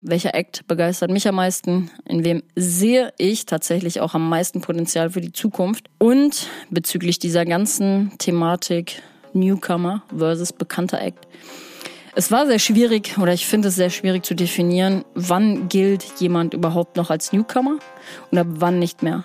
Welcher Act begeistert mich am meisten? In wem sehe ich tatsächlich auch am meisten Potenzial für die Zukunft? Und bezüglich dieser ganzen Thematik Newcomer versus bekannter Act. Es war sehr schwierig oder ich finde es sehr schwierig zu definieren, wann gilt jemand überhaupt noch als Newcomer und ab wann nicht mehr.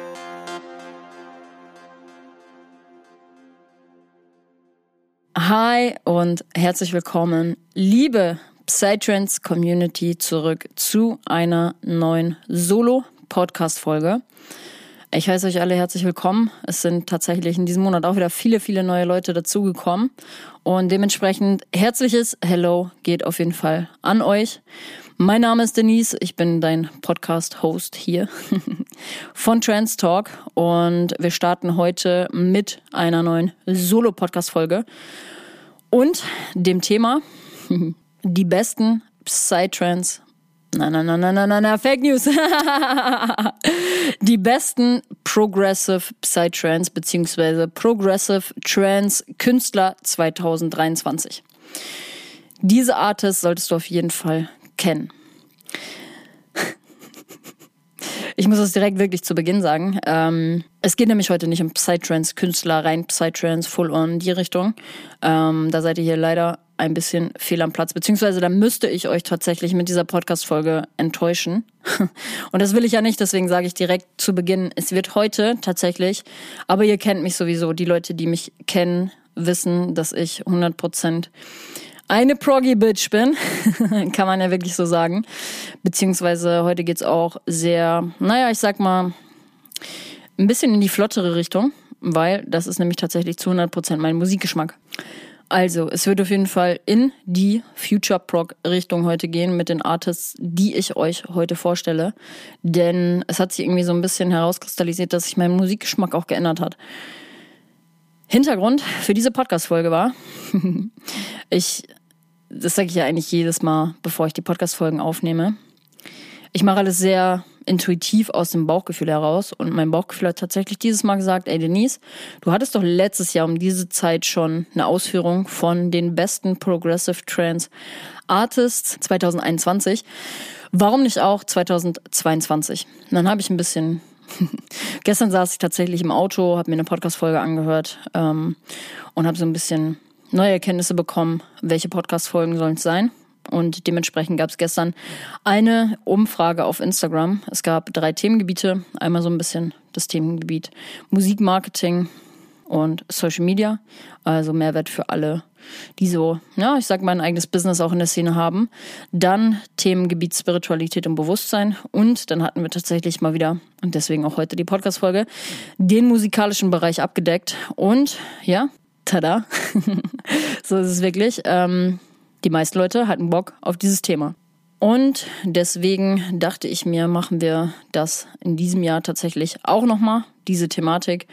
Hi und herzlich willkommen, liebe Psytrance Community, zurück zu einer neuen Solo-Podcast-Folge. Ich heiße euch alle herzlich willkommen. Es sind tatsächlich in diesem Monat auch wieder viele, viele neue Leute dazugekommen. Und dementsprechend herzliches Hello geht auf jeden Fall an euch. Mein Name ist Denise, ich bin dein Podcast-Host hier von Trans Talk und wir starten heute mit einer neuen Solo-Podcast-Folge und dem Thema die besten Psytrance Nein, nein, nein, nein, nein, nein, nein, Fake News. die besten Progressive Psytrance bzw. Progressive Trance Künstler 2023. Diese Artists solltest du auf jeden Fall kennen. Ich muss das direkt wirklich zu Beginn sagen. Ähm, es geht nämlich heute nicht um Psytrance, Künstler, rein Psytrance, full on die Richtung. Ähm, da seid ihr hier leider ein bisschen fehl am Platz, beziehungsweise da müsste ich euch tatsächlich mit dieser Podcast-Folge enttäuschen. Und das will ich ja nicht, deswegen sage ich direkt zu Beginn, es wird heute tatsächlich, aber ihr kennt mich sowieso, die Leute, die mich kennen, wissen, dass ich 100 Prozent eine Proggy-Bitch bin, kann man ja wirklich so sagen. Beziehungsweise heute geht's auch sehr, naja, ich sag mal, ein bisschen in die flottere Richtung, weil das ist nämlich tatsächlich zu 100% mein Musikgeschmack. Also, es wird auf jeden Fall in die Future Prog Richtung heute gehen mit den Artists, die ich euch heute vorstelle. Denn es hat sich irgendwie so ein bisschen herauskristallisiert, dass sich mein Musikgeschmack auch geändert hat. Hintergrund für diese Podcast-Folge war, ich das sage ich ja eigentlich jedes Mal, bevor ich die Podcast-Folgen aufnehme. Ich mache alles sehr intuitiv aus dem Bauchgefühl heraus und mein Bauchgefühl hat tatsächlich dieses Mal gesagt, ey Denise, du hattest doch letztes Jahr um diese Zeit schon eine Ausführung von den besten Progressive Trance Artists 2021. Warum nicht auch 2022? Und dann habe ich ein bisschen Gestern saß ich tatsächlich im Auto, habe mir eine Podcast-Folge angehört ähm, und habe so ein bisschen neue Erkenntnisse bekommen, welche Podcast-Folgen sollen es sein. Und dementsprechend gab es gestern eine Umfrage auf Instagram. Es gab drei Themengebiete. Einmal so ein bisschen das Themengebiet Musikmarketing und Social Media. Also Mehrwert für alle, die so, ja, ich sag mal, ein eigenes Business auch in der Szene haben. Dann Themengebiet Spiritualität und Bewusstsein. Und dann hatten wir tatsächlich mal wieder, und deswegen auch heute die Podcast-Folge, den musikalischen Bereich abgedeckt. Und ja, tada, so ist es wirklich. Ähm, die meisten Leute hatten Bock auf dieses Thema. Und deswegen dachte ich mir, machen wir das in diesem Jahr tatsächlich auch nochmal, diese Thematik.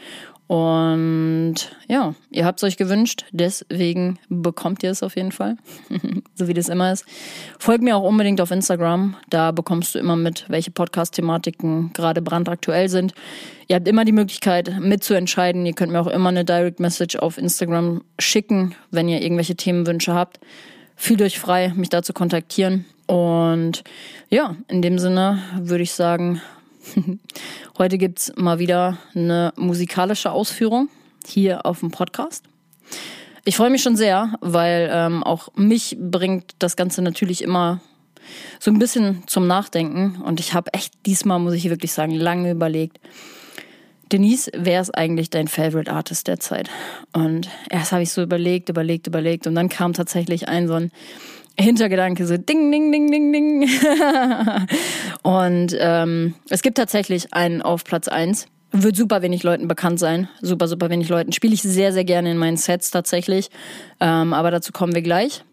Und ja, ihr habt es euch gewünscht, deswegen bekommt ihr es auf jeden Fall, so wie das immer ist. Folgt mir auch unbedingt auf Instagram, da bekommst du immer mit, welche Podcast-Thematiken gerade brandaktuell sind. Ihr habt immer die Möglichkeit mitzuentscheiden. Ihr könnt mir auch immer eine Direct Message auf Instagram schicken, wenn ihr irgendwelche Themenwünsche habt. Fühlt euch frei, mich da zu kontaktieren. Und ja, in dem Sinne würde ich sagen, Heute gibt's mal wieder eine musikalische Ausführung hier auf dem Podcast. ich freue mich schon sehr, weil ähm, auch mich bringt das Ganze natürlich immer so ein bisschen zum Nachdenken. Und ich habe echt diesmal, muss ich wirklich sagen, lange überlegt. Denise, wer ist eigentlich dein Favorite Artist der Zeit? Und erst habe ich so überlegt, überlegt, überlegt. Und dann kam tatsächlich ein so ein Hintergedanke, so ding, ding, ding, ding, ding. und ähm, es gibt tatsächlich einen auf Platz eins wird super wenig Leuten bekannt sein. Super, super wenig Leuten. Spiele ich sehr, sehr gerne in meinen Sets tatsächlich. Ähm, aber dazu kommen wir gleich.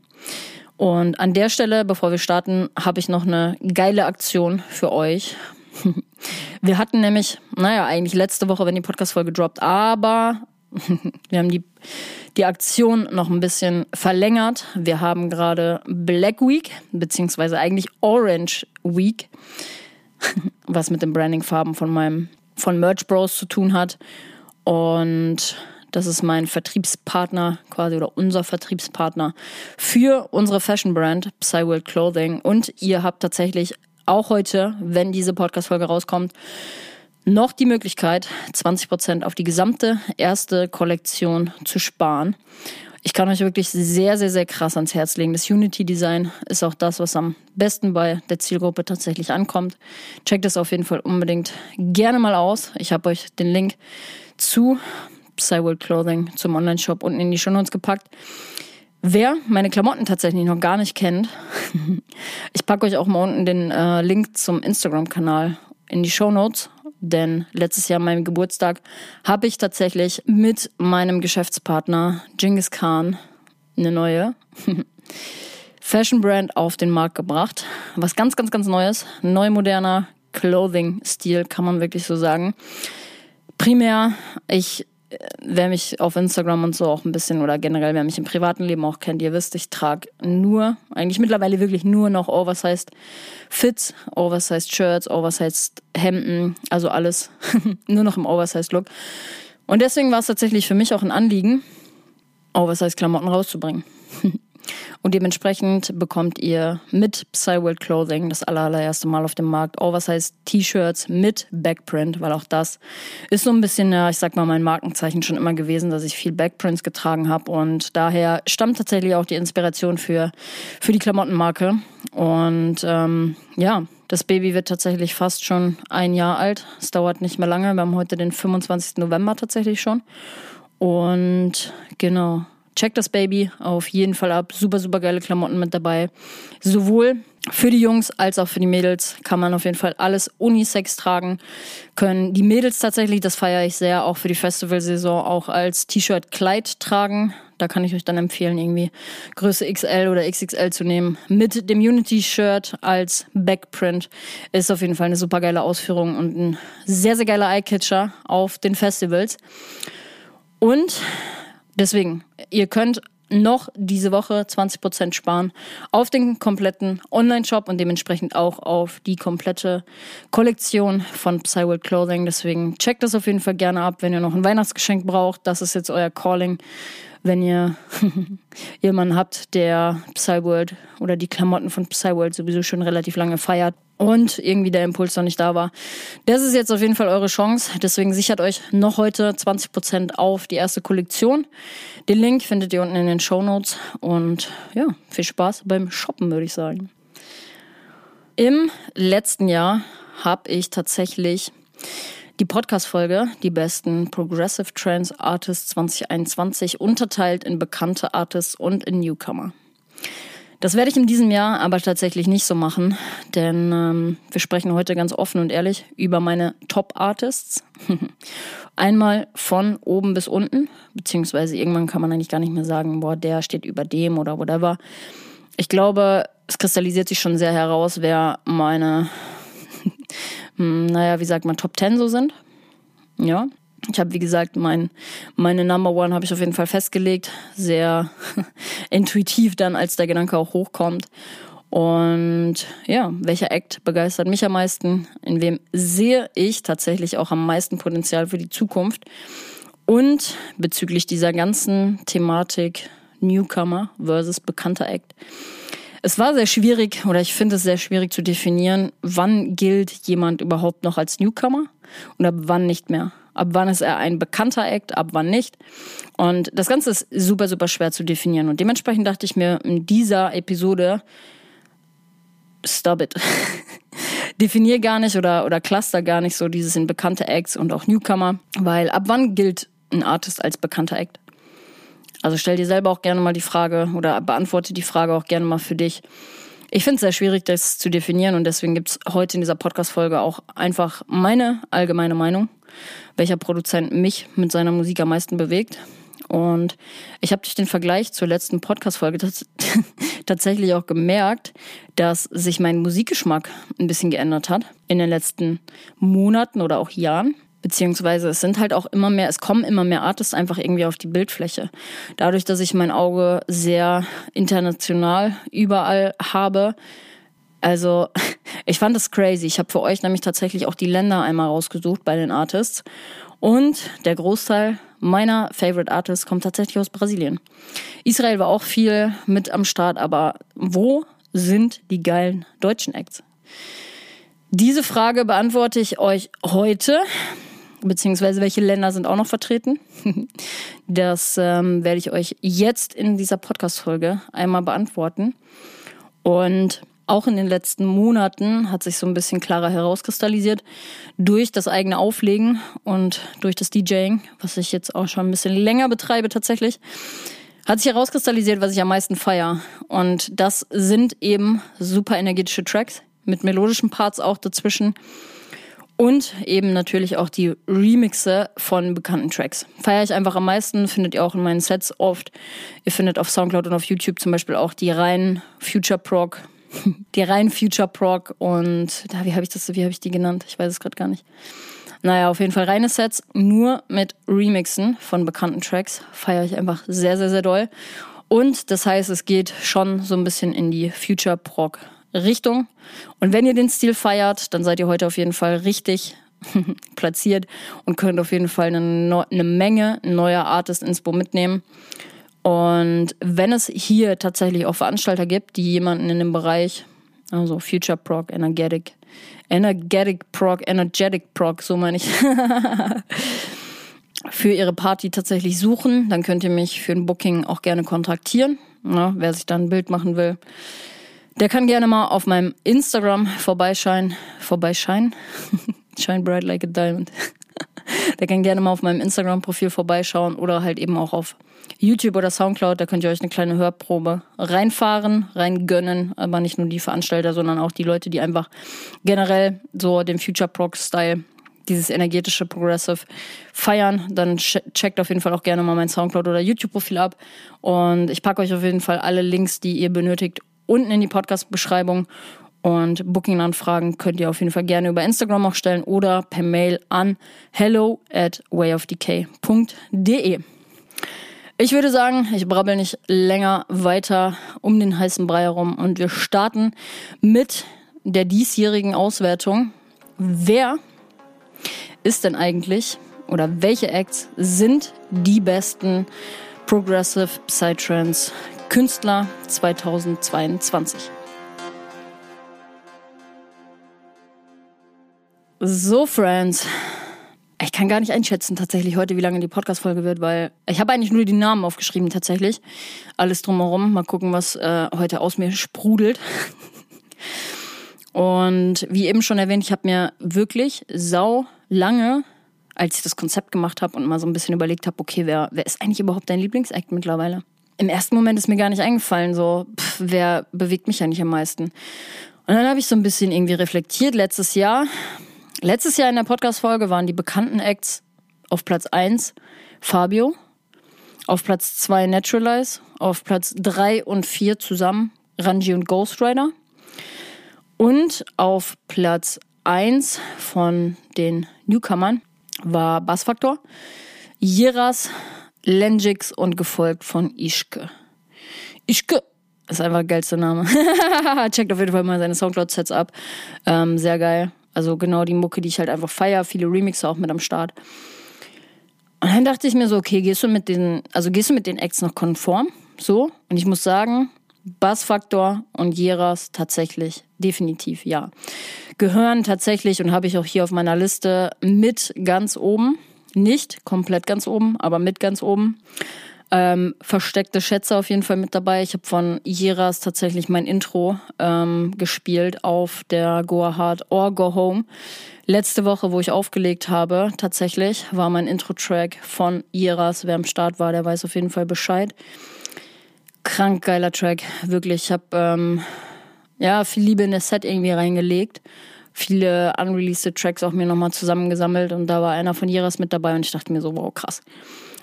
Und an der Stelle, bevor wir starten, habe ich noch eine geile Aktion für euch. Wir hatten nämlich, naja, eigentlich letzte Woche, wenn die Podcast-Folge droppt, aber wir haben die, die Aktion noch ein bisschen verlängert. Wir haben gerade Black Week, beziehungsweise eigentlich Orange Week, was mit den Branding-Farben von meinem, von Merch Bros zu tun hat. Und das ist mein Vertriebspartner quasi oder unser Vertriebspartner für unsere Fashion Brand Psyworld Clothing. Und ihr habt tatsächlich auch heute, wenn diese Podcast-Folge rauskommt, noch die Möglichkeit, 20% auf die gesamte erste Kollektion zu sparen. Ich kann euch wirklich sehr, sehr, sehr krass ans Herz legen. Das Unity-Design ist auch das, was am besten bei der Zielgruppe tatsächlich ankommt. Checkt es auf jeden Fall unbedingt gerne mal aus. Ich habe euch den Link zu Psyworld Clothing zum Online-Shop unten in die Show Notes gepackt. Wer meine Klamotten tatsächlich noch gar nicht kennt, ich packe euch auch mal unten den äh, Link zum Instagram-Kanal in die Show Notes. Denn letztes Jahr, meinem Geburtstag, habe ich tatsächlich mit meinem Geschäftspartner Genghis Khan eine neue Fashion Brand auf den Markt gebracht. Was ganz, ganz, ganz Neues. Neu moderner Clothing-Stil, kann man wirklich so sagen. Primär, ich wer mich auf Instagram und so auch ein bisschen oder generell, wer mich im privaten Leben auch kennt, ihr wisst, ich trage nur, eigentlich mittlerweile wirklich nur noch Oversized Fits, Oversized Shirts, Oversized Hemden, also alles nur noch im Oversized Look. Und deswegen war es tatsächlich für mich auch ein Anliegen, Oversized Klamotten rauszubringen. Und dementsprechend bekommt ihr mit Psyworld Clothing das allererste Mal auf dem Markt Oversized T-Shirts mit Backprint, weil auch das ist so ein bisschen, ich sag mal, mein Markenzeichen schon immer gewesen, dass ich viel Backprints getragen habe. Und daher stammt tatsächlich auch die Inspiration für, für die Klamottenmarke. Und ähm, ja, das Baby wird tatsächlich fast schon ein Jahr alt. Es dauert nicht mehr lange. Wir haben heute den 25. November tatsächlich schon. Und genau, Checkt das Baby auf jeden Fall ab. Super, super geile Klamotten mit dabei. Sowohl für die Jungs als auch für die Mädels kann man auf jeden Fall alles Unisex tragen können. Die Mädels tatsächlich, das feiere ich sehr, auch für die Festivalsaison auch als T-Shirt-Kleid tragen. Da kann ich euch dann empfehlen, irgendwie Größe XL oder XXL zu nehmen. Mit dem Unity-Shirt als Backprint ist auf jeden Fall eine super geile Ausführung und ein sehr, sehr geiler Eyecatcher auf den Festivals. Und Deswegen, ihr könnt noch diese Woche 20% sparen auf den kompletten Online-Shop und dementsprechend auch auf die komplette Kollektion von Psyworld Clothing. Deswegen checkt das auf jeden Fall gerne ab, wenn ihr noch ein Weihnachtsgeschenk braucht. Das ist jetzt euer Calling wenn ihr jemanden habt, der Psyworld oder die Klamotten von Psyworld sowieso schon relativ lange feiert und irgendwie der Impuls noch nicht da war. Das ist jetzt auf jeden Fall eure Chance. Deswegen sichert euch noch heute 20% auf die erste Kollektion. Den Link findet ihr unten in den Show Notes. Und ja, viel Spaß beim Shoppen, würde ich sagen. Im letzten Jahr habe ich tatsächlich die Podcast-Folge, die besten Progressive Trends Artists 2021, unterteilt in bekannte Artists und in Newcomer. Das werde ich in diesem Jahr aber tatsächlich nicht so machen, denn ähm, wir sprechen heute ganz offen und ehrlich über meine Top-Artists. Einmal von oben bis unten, beziehungsweise irgendwann kann man eigentlich gar nicht mehr sagen, boah, der steht über dem oder whatever. Ich glaube, es kristallisiert sich schon sehr heraus, wer meine naja, wie sagt man, Top 10 so sind. Ja. Ich habe, wie gesagt, mein, meine Number One habe ich auf jeden Fall festgelegt. Sehr intuitiv dann, als der Gedanke auch hochkommt. Und ja, welcher Act begeistert mich am meisten? In wem sehe ich tatsächlich auch am meisten Potenzial für die Zukunft? Und bezüglich dieser ganzen Thematik Newcomer versus bekannter Act es war sehr schwierig oder ich finde es sehr schwierig zu definieren, wann gilt jemand überhaupt noch als Newcomer und ab wann nicht mehr. Ab wann ist er ein bekannter Act, ab wann nicht. Und das Ganze ist super, super schwer zu definieren. Und dementsprechend dachte ich mir in dieser Episode, stop it. Definier gar nicht oder, oder cluster gar nicht so dieses in bekannte Acts und auch Newcomer, weil ab wann gilt ein Artist als bekannter Act? Also stell dir selber auch gerne mal die Frage oder beantworte die Frage auch gerne mal für dich. Ich finde es sehr schwierig, das zu definieren und deswegen gibt es heute in dieser Podcast-Folge auch einfach meine allgemeine Meinung, welcher Produzent mich mit seiner Musik am meisten bewegt. Und ich habe durch den Vergleich zur letzten Podcast-Folge tatsächlich auch gemerkt, dass sich mein Musikgeschmack ein bisschen geändert hat in den letzten Monaten oder auch Jahren. Beziehungsweise es sind halt auch immer mehr, es kommen immer mehr Artists einfach irgendwie auf die Bildfläche. Dadurch, dass ich mein Auge sehr international überall habe. Also ich fand das crazy. Ich habe für euch nämlich tatsächlich auch die Länder einmal rausgesucht bei den Artists. Und der Großteil meiner Favorite Artists kommt tatsächlich aus Brasilien. Israel war auch viel mit am Start, aber wo sind die geilen deutschen Acts? Diese Frage beantworte ich euch heute beziehungsweise welche Länder sind auch noch vertreten. Das ähm, werde ich euch jetzt in dieser Podcast-Folge einmal beantworten. Und auch in den letzten Monaten hat sich so ein bisschen klarer herauskristallisiert durch das eigene Auflegen und durch das DJing, was ich jetzt auch schon ein bisschen länger betreibe tatsächlich, hat sich herauskristallisiert, was ich am meisten feier. Und das sind eben super energetische Tracks mit melodischen Parts auch dazwischen und eben natürlich auch die Remixe von bekannten Tracks. Feiere ich einfach am meisten, findet ihr auch in meinen Sets oft. Ihr findet auf Soundcloud und auf YouTube zum Beispiel auch die reinen Future Prog, die reinen Future Prog und da, wie habe ich das, wie habe ich die genannt? Ich weiß es gerade gar nicht. Naja, auf jeden Fall reine Sets, nur mit Remixen von bekannten Tracks. Feiere ich einfach sehr, sehr, sehr doll. Und das heißt, es geht schon so ein bisschen in die Future Prog Richtung. Und wenn ihr den Stil feiert, dann seid ihr heute auf jeden Fall richtig platziert und könnt auf jeden Fall eine, eine Menge neuer Artists Inspo mitnehmen. Und wenn es hier tatsächlich auch Veranstalter gibt, die jemanden in dem Bereich, also Future Prog, Energetic, Energetic Prog, Energetic Prog, so meine ich, für ihre Party tatsächlich suchen, dann könnt ihr mich für ein Booking auch gerne kontaktieren. Ja, wer sich da ein Bild machen will, der kann gerne mal auf meinem Instagram vorbeischeinen. Vorbeischeinen? Shine bright like a diamond. Der kann gerne mal auf meinem Instagram-Profil vorbeischauen oder halt eben auch auf YouTube oder Soundcloud. Da könnt ihr euch eine kleine Hörprobe reinfahren, reingönnen. Aber nicht nur die Veranstalter, sondern auch die Leute, die einfach generell so den Future Prog-Style, dieses energetische Progressive feiern. Dann checkt auf jeden Fall auch gerne mal mein Soundcloud oder YouTube-Profil ab. Und ich packe euch auf jeden Fall alle Links, die ihr benötigt, unten in die Podcast-Beschreibung. Und Booking-Anfragen könnt ihr auf jeden Fall gerne über Instagram auch stellen oder per Mail an hello at wayofdecay.de. Ich würde sagen, ich brabbel nicht länger weiter um den heißen Brei herum und wir starten mit der diesjährigen Auswertung. Wer ist denn eigentlich oder welche Acts sind die besten Progressive Psytrance Künstler 2022. So, Friends. Ich kann gar nicht einschätzen tatsächlich heute, wie lange die Podcast-Folge wird, weil ich habe eigentlich nur die Namen aufgeschrieben tatsächlich. Alles drumherum. Mal gucken, was äh, heute aus mir sprudelt. Und wie eben schon erwähnt, ich habe mir wirklich sau lange, als ich das Konzept gemacht habe und mal so ein bisschen überlegt habe, okay, wer, wer ist eigentlich überhaupt dein Lieblingsakt mittlerweile? Im ersten Moment ist mir gar nicht eingefallen, so, pff, wer bewegt mich ja nicht am meisten. Und dann habe ich so ein bisschen irgendwie reflektiert. Letztes Jahr, letztes Jahr in der Podcast-Folge waren die bekannten Acts auf Platz 1 Fabio, auf Platz 2 Naturalize, auf Platz 3 und 4 zusammen Ranji und Ghost Rider. Und auf Platz 1 von den Newcomern war Bassfaktor, Jiras, Lenjix und gefolgt von Ischke. Ischke ist einfach der geilste Name. Checkt auf jeden Fall mal seine Soundcloud-Sets ab. Ähm, sehr geil. Also genau die Mucke, die ich halt einfach feier. Viele Remixer auch mit am Start. Und dann dachte ich mir so, okay, gehst du mit den, also gehst du mit den Acts noch konform? So. Und ich muss sagen, Bassfaktor und Jeras tatsächlich definitiv ja. Gehören tatsächlich und habe ich auch hier auf meiner Liste mit ganz oben nicht komplett ganz oben, aber mit ganz oben. Ähm, versteckte Schätze auf jeden Fall mit dabei. Ich habe von Jeras tatsächlich mein Intro ähm, gespielt auf der Go Hard or Go Home. Letzte Woche, wo ich aufgelegt habe, tatsächlich war mein Intro-Track von Jeras. Wer am Start war, der weiß auf jeden Fall Bescheid. Krank geiler Track, wirklich. Ich habe ähm, ja viel Liebe in das Set irgendwie reingelegt viele unreleased Tracks auch mir nochmal zusammengesammelt und da war einer von Jeras mit dabei und ich dachte mir so, wow, krass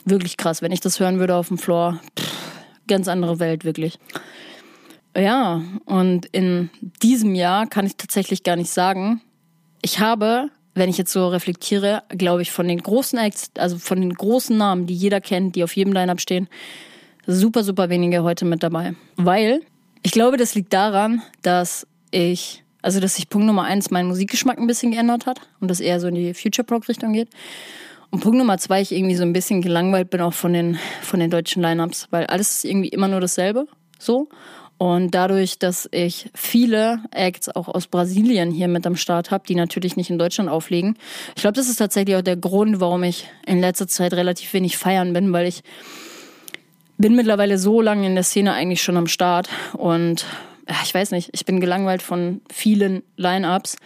wirklich krass. Wenn ich das hören würde auf dem Floor, pff, ganz andere Welt, wirklich. Ja, und in diesem Jahr kann ich tatsächlich gar nicht sagen. Ich habe, wenn ich jetzt so reflektiere, glaube ich, von den großen Acts, also von den großen Namen, die jeder kennt, die auf jedem Line-Up stehen, super, super wenige heute mit dabei. Weil ich glaube, das liegt daran, dass ich, also dass sich Punkt Nummer eins mein Musikgeschmack ein bisschen geändert hat und das eher so in die Future Prog Richtung geht. Und Punkt Nummer zwei, ich irgendwie so ein bisschen gelangweilt bin auch von den, von den deutschen Lineups, weil alles ist irgendwie immer nur dasselbe, so. Und dadurch, dass ich viele Acts auch aus Brasilien hier mit am Start habe, die natürlich nicht in Deutschland auflegen. Ich glaube, das ist tatsächlich auch der Grund, warum ich in letzter Zeit relativ wenig feiern bin, weil ich bin mittlerweile so lange in der Szene eigentlich schon am Start und ich weiß nicht, ich bin gelangweilt von vielen Lineups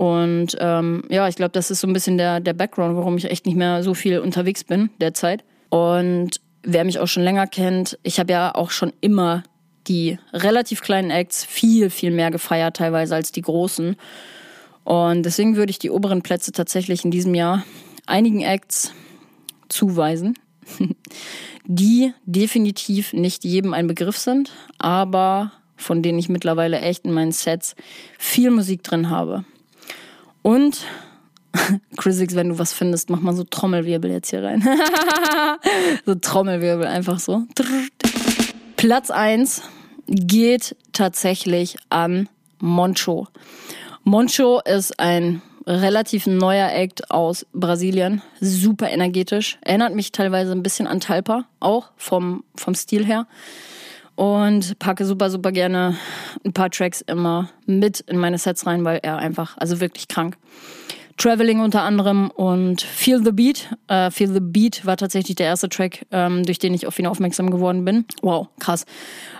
und ähm, ja, ich glaube, das ist so ein bisschen der, der Background, warum ich echt nicht mehr so viel unterwegs bin derzeit. Und wer mich auch schon länger kennt, ich habe ja auch schon immer die relativ kleinen Acts viel, viel mehr gefeiert, teilweise als die großen. Und deswegen würde ich die oberen Plätze tatsächlich in diesem Jahr einigen Acts zuweisen, die definitiv nicht jedem ein Begriff sind, aber von denen ich mittlerweile echt in meinen Sets viel Musik drin habe. Und Chrisix, wenn du was findest, mach mal so Trommelwirbel jetzt hier rein. so Trommelwirbel, einfach so. Platz 1 geht tatsächlich an Moncho. Moncho ist ein relativ neuer Act aus Brasilien, super energetisch. Erinnert mich teilweise ein bisschen an Talpa, auch vom, vom Stil her und packe super, super gerne ein paar Tracks immer mit in meine Sets rein, weil er einfach, also wirklich krank. Traveling unter anderem und Feel the Beat. Uh, Feel the Beat war tatsächlich der erste Track, ähm, durch den ich auf ihn aufmerksam geworden bin. Wow, krass.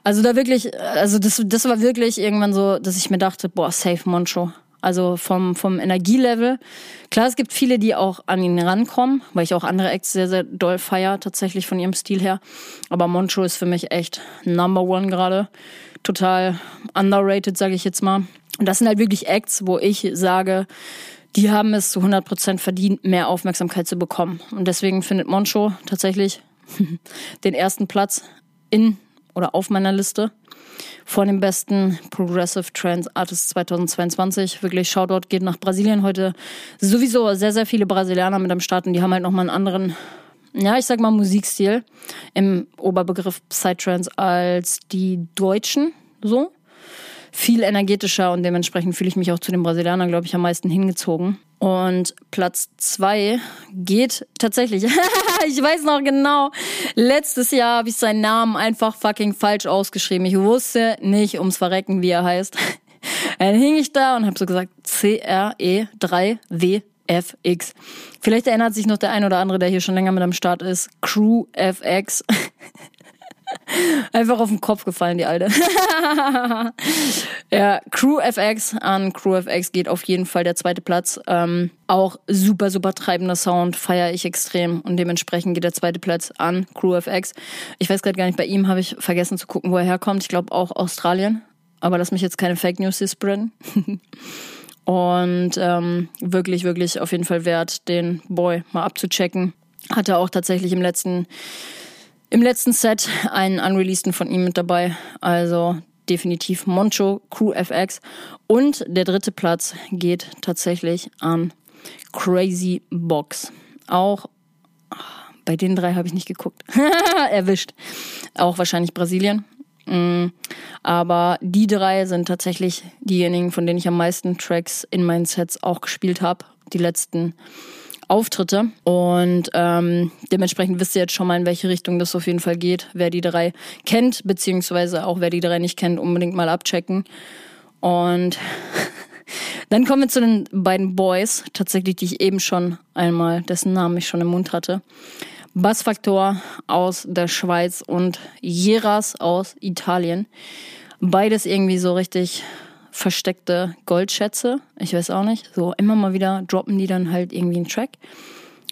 Also da wirklich, also das, das war wirklich irgendwann so, dass ich mir dachte, boah, safe Moncho. Also vom, vom Energielevel. Klar, es gibt viele, die auch an ihn rankommen, weil ich auch andere Acts sehr, sehr doll feier, tatsächlich von ihrem Stil her. Aber Moncho ist für mich echt Number One gerade. Total underrated, sage ich jetzt mal. Und das sind halt wirklich Acts, wo ich sage, die haben es zu 100% verdient, mehr Aufmerksamkeit zu bekommen. Und deswegen findet Moncho tatsächlich den ersten Platz in oder auf meiner Liste von den besten Progressive Trance Artists 2022. Wirklich Shoutout geht nach Brasilien heute. Sowieso sehr, sehr viele Brasilianer mit am Start und die haben halt nochmal einen anderen, ja, ich sag mal Musikstil im Oberbegriff Psytrance als die Deutschen, so. Viel energetischer und dementsprechend fühle ich mich auch zu den Brasilianern, glaube ich, am meisten hingezogen. Und Platz zwei geht tatsächlich. ich weiß noch genau. Letztes Jahr habe ich seinen Namen einfach fucking falsch ausgeschrieben. Ich wusste nicht ums Verrecken, wie er heißt. Dann hing ich da und habe so gesagt C-R-E-3-W-F-X. Vielleicht erinnert sich noch der ein oder andere, der hier schon länger mit am Start ist. Crew FX. Einfach auf den Kopf gefallen, die Alte. ja, Crew FX an Crew FX geht auf jeden Fall der zweite Platz. Ähm, auch super, super treibender Sound, feiere ich extrem. Und dementsprechend geht der zweite Platz an Crew FX. Ich weiß gerade gar nicht, bei ihm habe ich vergessen zu gucken, wo er herkommt. Ich glaube auch Australien. Aber lass mich jetzt keine Fake News hier spreaden. Und ähm, wirklich, wirklich auf jeden Fall wert, den Boy mal abzuchecken. Hatte auch tatsächlich im letzten im letzten Set einen unreleaseden von ihm mit dabei. Also definitiv Moncho, Crew FX. Und der dritte Platz geht tatsächlich an Crazy Box. Auch bei den drei habe ich nicht geguckt. Erwischt. Auch wahrscheinlich Brasilien. Mm, aber die drei sind tatsächlich diejenigen, von denen ich am meisten Tracks in meinen Sets auch gespielt habe. Die letzten Auftritte. Und ähm, dementsprechend wisst ihr jetzt schon mal, in welche Richtung das auf jeden Fall geht. Wer die drei kennt, beziehungsweise auch wer die drei nicht kennt, unbedingt mal abchecken. Und Dann kommen wir zu den beiden Boys, tatsächlich, die ich eben schon einmal, dessen Namen ich schon im Mund hatte. Bassfaktor aus der Schweiz und Jeras aus Italien. Beides irgendwie so richtig versteckte Goldschätze. Ich weiß auch nicht. So immer mal wieder droppen die dann halt irgendwie einen Track.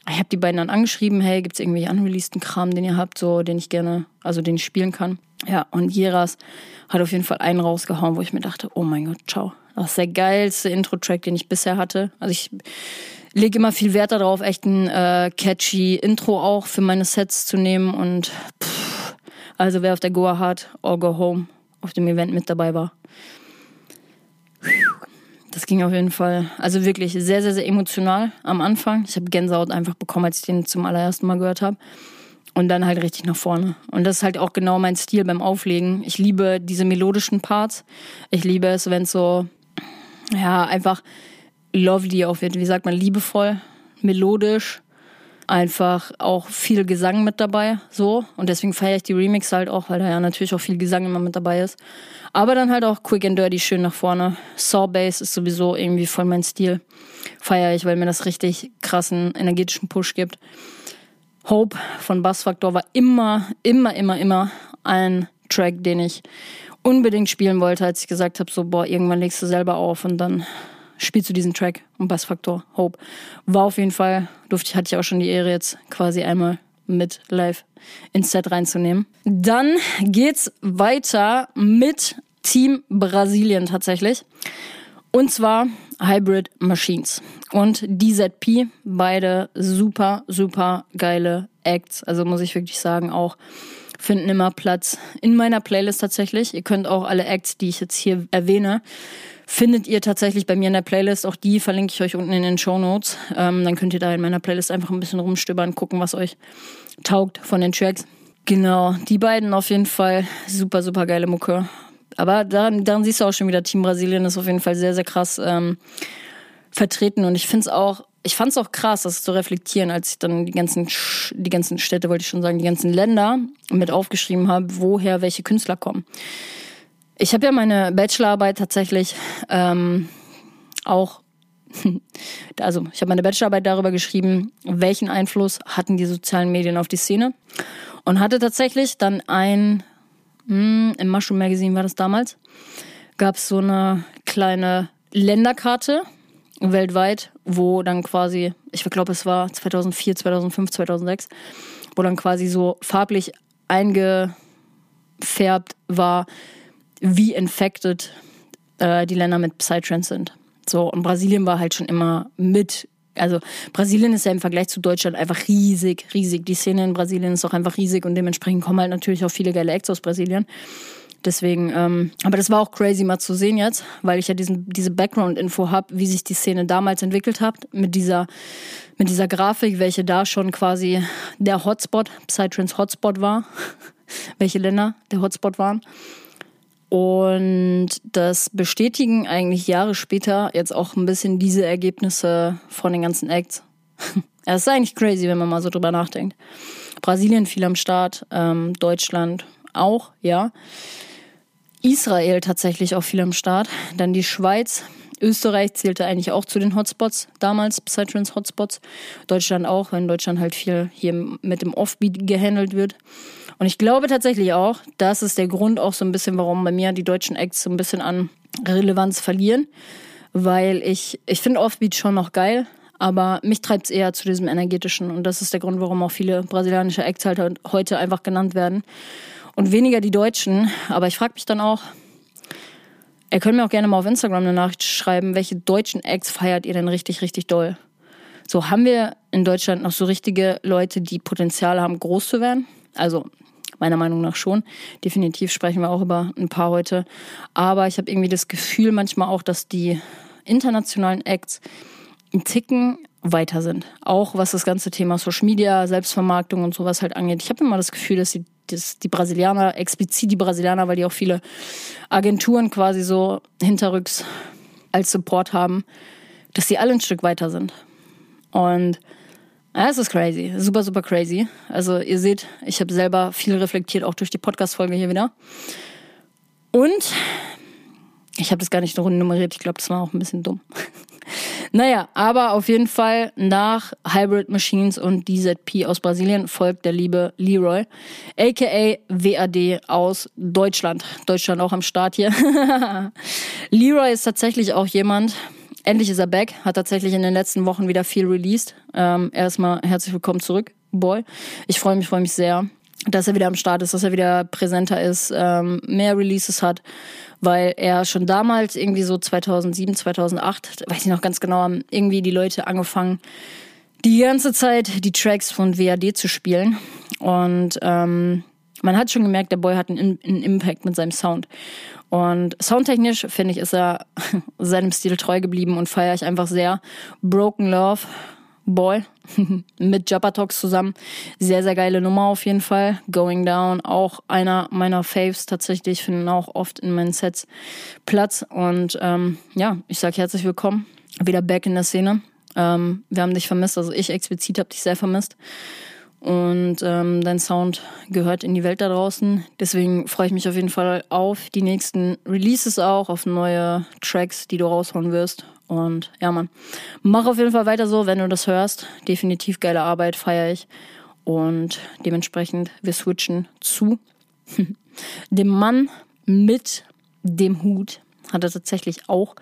Ich habe die beiden dann angeschrieben, hey, gibt es irgendwie unreleaseden Kram, den ihr habt, so den ich gerne, also den ich spielen kann. Ja, und Jeras hat auf jeden Fall einen rausgehauen, wo ich mir dachte, oh mein Gott, ciao. Das ist der geilste Intro-Track, den ich bisher hatte. Also ich lege immer viel Wert darauf, echt ein äh, catchy Intro auch für meine Sets zu nehmen. Und pff, also wer auf der Goa Hard or Go Home auf dem Event mit dabei war. Das ging auf jeden Fall, also wirklich sehr, sehr, sehr emotional am Anfang. Ich habe Gänsehaut einfach bekommen, als ich den zum allerersten Mal gehört habe. Und dann halt richtig nach vorne. Und das ist halt auch genau mein Stil beim Auflegen. Ich liebe diese melodischen Parts. Ich liebe es, wenn es so, ja, einfach lovely auch wird. Wie sagt man, liebevoll, melodisch. Einfach auch viel Gesang mit dabei, so. Und deswegen feiere ich die Remix halt auch, weil da ja natürlich auch viel Gesang immer mit dabei ist. Aber dann halt auch quick and dirty schön nach vorne. Saw Bass ist sowieso irgendwie voll mein Stil. Feiere ich, weil mir das richtig krassen energetischen Push gibt. Hope von Bassfaktor war immer, immer, immer, immer ein Track, den ich unbedingt spielen wollte, als ich gesagt habe, so, boah, irgendwann legst du selber auf und dann spielst du diesen Track und Bassfaktor Hope. War auf jeden Fall, durfte ich, hatte ich auch schon die Ehre, jetzt quasi einmal mit live ins Set reinzunehmen. Dann geht's weiter mit Team Brasilien tatsächlich. Und zwar Hybrid Machines und DZP, beide super, super geile Acts. Also muss ich wirklich sagen, auch finden immer Platz in meiner Playlist tatsächlich. Ihr könnt auch alle Acts, die ich jetzt hier erwähne, findet ihr tatsächlich bei mir in der Playlist. Auch die verlinke ich euch unten in den Show Notes. Ähm, dann könnt ihr da in meiner Playlist einfach ein bisschen rumstöbern, gucken, was euch taugt von den Tracks. Genau, die beiden auf jeden Fall super, super geile Mucke. Aber daran, daran siehst du auch schon wieder, Team Brasilien ist auf jeden Fall sehr, sehr krass ähm, vertreten. Und ich finde es auch, ich fand es auch krass, das zu reflektieren, als ich dann die ganzen, die ganzen Städte, wollte ich schon sagen, die ganzen Länder mit aufgeschrieben habe, woher welche Künstler kommen. Ich habe ja meine Bachelorarbeit tatsächlich ähm, auch, also ich habe meine Bachelorarbeit darüber geschrieben, welchen Einfluss hatten die sozialen Medien auf die Szene und hatte tatsächlich dann ein, mh, hm, im Mushroom Magazine war das damals, gab es so eine kleine Länderkarte weltweit, wo dann quasi, ich glaube es war 2004, 2005, 2006, wo dann quasi so farblich eingefärbt war, wie infected äh, die Länder mit Psytrance sind. So, und Brasilien war halt schon immer mit. Also Brasilien ist ja im Vergleich zu Deutschland einfach riesig, riesig. Die Szene in Brasilien ist auch einfach riesig und dementsprechend kommen halt natürlich auch viele geile Acts aus Brasilien. Deswegen, ähm, aber das war auch crazy mal zu sehen jetzt, weil ich ja diesen, diese Background-Info habe, wie sich die Szene damals entwickelt hat, mit dieser, mit dieser Grafik, welche da schon quasi der Hotspot, Psytrance Hotspot war, welche Länder der Hotspot waren. Und das bestätigen eigentlich Jahre später jetzt auch ein bisschen diese Ergebnisse von den ganzen Acts. Es ist eigentlich crazy, wenn man mal so drüber nachdenkt. Brasilien viel am Start, ähm, Deutschland auch, ja. Israel tatsächlich auch viel am Start. Dann die Schweiz. Österreich zählte eigentlich auch zu den Hotspots damals, Psytrance Hotspots. Deutschland auch, weil in Deutschland halt viel hier mit dem Offbeat gehandelt wird. Und ich glaube tatsächlich auch, das ist der Grund auch so ein bisschen, warum bei mir die deutschen Acts so ein bisschen an Relevanz verlieren. Weil ich, ich finde Offbeat schon noch geil, aber mich treibt es eher zu diesem energetischen. Und das ist der Grund, warum auch viele brasilianische Acts halt heute einfach genannt werden. Und weniger die Deutschen. Aber ich frage mich dann auch, ihr könnt mir auch gerne mal auf Instagram eine Nachricht schreiben, welche deutschen Acts feiert ihr denn richtig, richtig doll? So, haben wir in Deutschland noch so richtige Leute, die Potenzial haben, groß zu werden? Also Meiner Meinung nach schon. Definitiv sprechen wir auch über ein paar heute. Aber ich habe irgendwie das Gefühl manchmal auch, dass die internationalen Acts ein Ticken weiter sind. Auch was das ganze Thema Social Media, Selbstvermarktung und sowas halt angeht. Ich habe immer das Gefühl, dass die, dass die Brasilianer, explizit die Brasilianer, weil die auch viele Agenturen quasi so hinterrücks als Support haben, dass die alle ein Stück weiter sind. Und ja, es ist crazy. Super, super crazy. Also ihr seht, ich habe selber viel reflektiert, auch durch die Podcast-Folge hier wieder. Und ich habe das gar nicht nummeriert. Ich glaube, das war auch ein bisschen dumm. naja, aber auf jeden Fall nach Hybrid Machines und DZP aus Brasilien folgt der liebe Leroy, aka WAD aus Deutschland. Deutschland auch am Start hier. Leroy ist tatsächlich auch jemand, endlich ist er back, hat tatsächlich in den letzten Wochen wieder viel released. Ähm, erstmal herzlich willkommen zurück, Boy. Ich freue mich, freue mich sehr dass er wieder am Start ist, dass er wieder präsenter ist, ähm, mehr Releases hat, weil er schon damals irgendwie so 2007, 2008, weiß ich noch ganz genau, haben irgendwie die Leute angefangen, die ganze Zeit die Tracks von WAD zu spielen und ähm, man hat schon gemerkt, der Boy hat einen, einen Impact mit seinem Sound. Und soundtechnisch, finde ich, ist er seinem Stil treu geblieben und feiere ich einfach sehr. Broken Love Boy mit Jabba Talks zusammen. Sehr, sehr geile Nummer auf jeden Fall. Going Down, auch einer meiner Faves tatsächlich, finden auch oft in meinen Sets Platz. Und ähm, ja, ich sage herzlich willkommen. Wieder back in der Szene. Ähm, wir haben dich vermisst, also ich explizit habe dich sehr vermisst. Und ähm, dein Sound gehört in die Welt da draußen. Deswegen freue ich mich auf jeden Fall auf die nächsten Releases auch, auf neue Tracks, die du raushauen wirst. Und ja, Mann, mach auf jeden Fall weiter so, wenn du das hörst. Definitiv geile Arbeit, feiere ich. Und dementsprechend, wir switchen zu dem Mann mit dem Hut. Hat er tatsächlich auch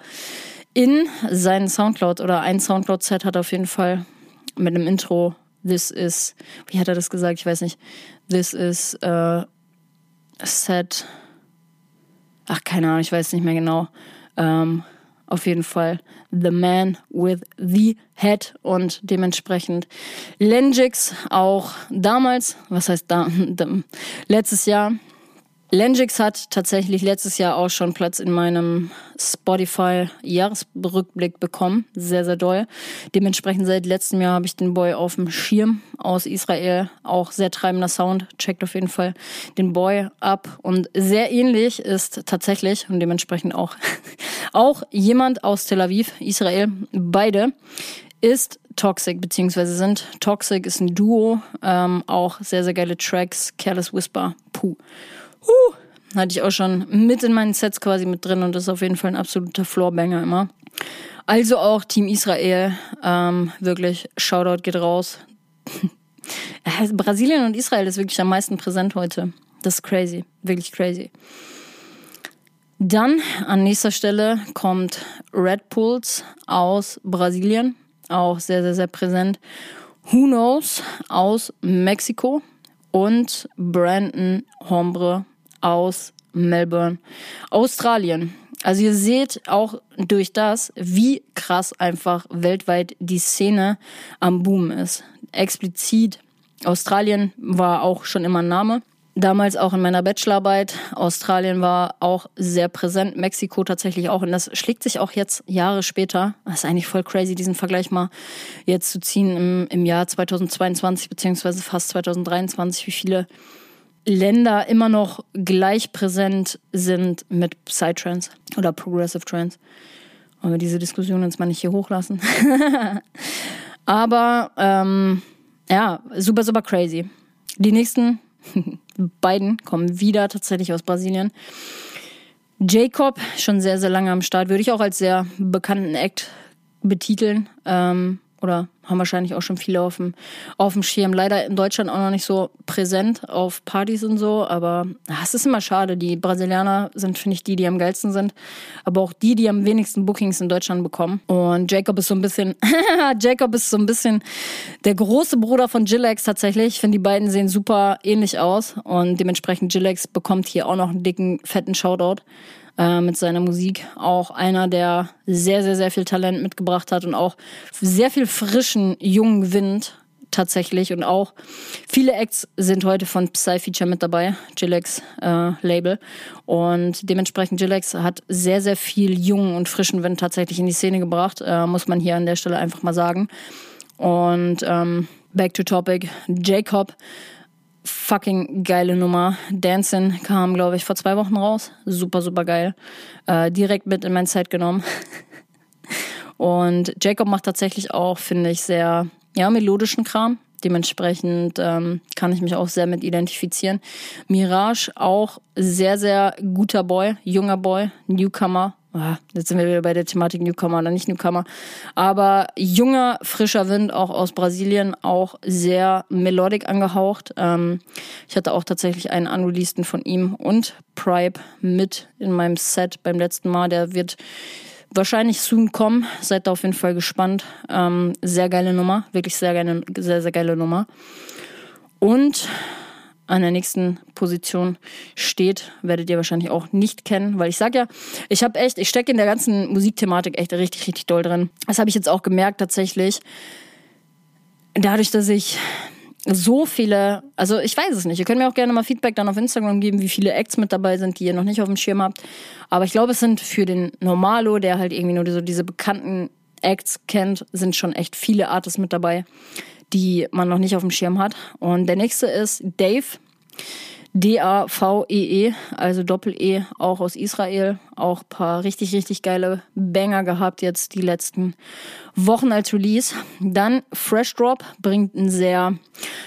in seinen Soundcloud oder ein Soundcloud-Set hat er auf jeden Fall mit einem Intro This is, wie hat er das gesagt? Ich weiß nicht. This is uh, set. Ach, keine Ahnung, ich weiß nicht mehr genau. Ähm, auf jeden Fall The Man with the Head und dementsprechend Lengix auch damals, was heißt da, letztes Jahr Lengix hat tatsächlich letztes Jahr auch schon Platz in meinem Spotify-Jahresrückblick bekommen. Sehr, sehr doll. Dementsprechend seit letztem Jahr habe ich den Boy auf dem Schirm aus Israel. Auch sehr treibender Sound. Checkt auf jeden Fall den Boy ab. Und sehr ähnlich ist tatsächlich und dementsprechend auch, auch jemand aus Tel Aviv, Israel. Beide ist Toxic, beziehungsweise sind. Toxic ist ein Duo. Ähm, auch sehr, sehr geile Tracks. Careless Whisper. Puh. Huh, hatte ich auch schon mit in meinen Sets quasi mit drin und das ist auf jeden Fall ein absoluter Floorbanger immer. Also auch Team Israel, ähm, wirklich, Shoutout geht raus. Brasilien und Israel ist wirklich am meisten präsent heute. Das ist crazy, wirklich crazy. Dann an nächster Stelle kommt Red Pulse aus Brasilien, auch sehr, sehr, sehr präsent. Who Knows aus Mexiko und Brandon Hombre aus Melbourne, Australien. Also ihr seht auch durch das, wie krass einfach weltweit die Szene am Boom ist. Explizit Australien war auch schon immer ein Name damals auch in meiner Bachelorarbeit. Australien war auch sehr präsent, Mexiko tatsächlich auch. Und das schlägt sich auch jetzt Jahre später. Das ist eigentlich voll crazy, diesen Vergleich mal jetzt zu ziehen im, im Jahr 2022 beziehungsweise fast 2023, wie viele Länder immer noch gleich präsent sind mit Psytrance oder Progressive Trance. Wollen wir diese Diskussion jetzt mal nicht hier hochlassen. Aber ähm, ja, super, super crazy. Die nächsten beiden kommen wieder tatsächlich aus Brasilien. Jacob, schon sehr, sehr lange am Start, würde ich auch als sehr bekannten Act betiteln. Ähm, oder haben wahrscheinlich auch schon viele auf dem, auf dem Schirm. Leider in Deutschland auch noch nicht so präsent auf Partys und so, aber es ist immer schade. Die Brasilianer sind, finde ich, die, die am geilsten sind, aber auch die, die am wenigsten Bookings in Deutschland bekommen. Und Jacob ist so ein bisschen, Jacob ist so ein bisschen der große Bruder von Jilex tatsächlich. Ich finde, die beiden sehen super ähnlich aus und dementsprechend Jilex bekommt hier auch noch einen dicken, fetten Shoutout äh, mit seiner Musik. Auch einer, der sehr, sehr, sehr viel Talent mitgebracht hat und auch sehr viel frischen, jungen Wind tatsächlich. Und auch viele Acts sind heute von Psy-Feature mit dabei, Gilex äh, Label. Und dementsprechend Gilex hat sehr, sehr viel jungen und frischen Wind tatsächlich in die Szene gebracht, äh, muss man hier an der Stelle einfach mal sagen. Und ähm, back to topic, Jacob fucking geile Nummer. Dancing kam, glaube ich, vor zwei Wochen raus. Super, super geil. Äh, direkt mit in mein Set genommen. Und Jacob macht tatsächlich auch, finde ich, sehr ja, melodischen Kram. Dementsprechend ähm, kann ich mich auch sehr mit identifizieren. Mirage auch sehr, sehr guter Boy, junger Boy, Newcomer. Ah, jetzt sind wir wieder bei der Thematik Newcomer oder nicht Newcomer, aber junger, frischer Wind auch aus Brasilien, auch sehr melodic angehaucht. Ähm, ich hatte auch tatsächlich einen unreleaseden von ihm und Pripe mit in meinem Set beim letzten Mal. Der wird wahrscheinlich soon kommen. Seid da auf jeden Fall gespannt. Ähm, sehr geile Nummer, wirklich sehr geile, sehr, sehr geile Nummer. Und an der nächsten Position steht, werdet ihr wahrscheinlich auch nicht kennen, weil ich sag ja, ich habe echt, ich stecke in der ganzen Musikthematik echt richtig, richtig doll drin. Das habe ich jetzt auch gemerkt tatsächlich. Dadurch, dass ich so viele, also ich weiß es nicht. Ihr könnt mir auch gerne mal Feedback dann auf Instagram geben, wie viele Acts mit dabei sind, die ihr noch nicht auf dem Schirm habt. Aber ich glaube, es sind für den Normalo, der halt irgendwie nur so diese bekannten Acts kennt, sind schon echt viele Artists mit dabei, die man noch nicht auf dem Schirm hat. Und der nächste ist Dave. D-A-V-E-E, -E, also Doppel-E, auch aus Israel. Auch paar richtig, richtig geile Banger gehabt jetzt die letzten Wochen als Release. Dann Fresh Drop bringt einen sehr,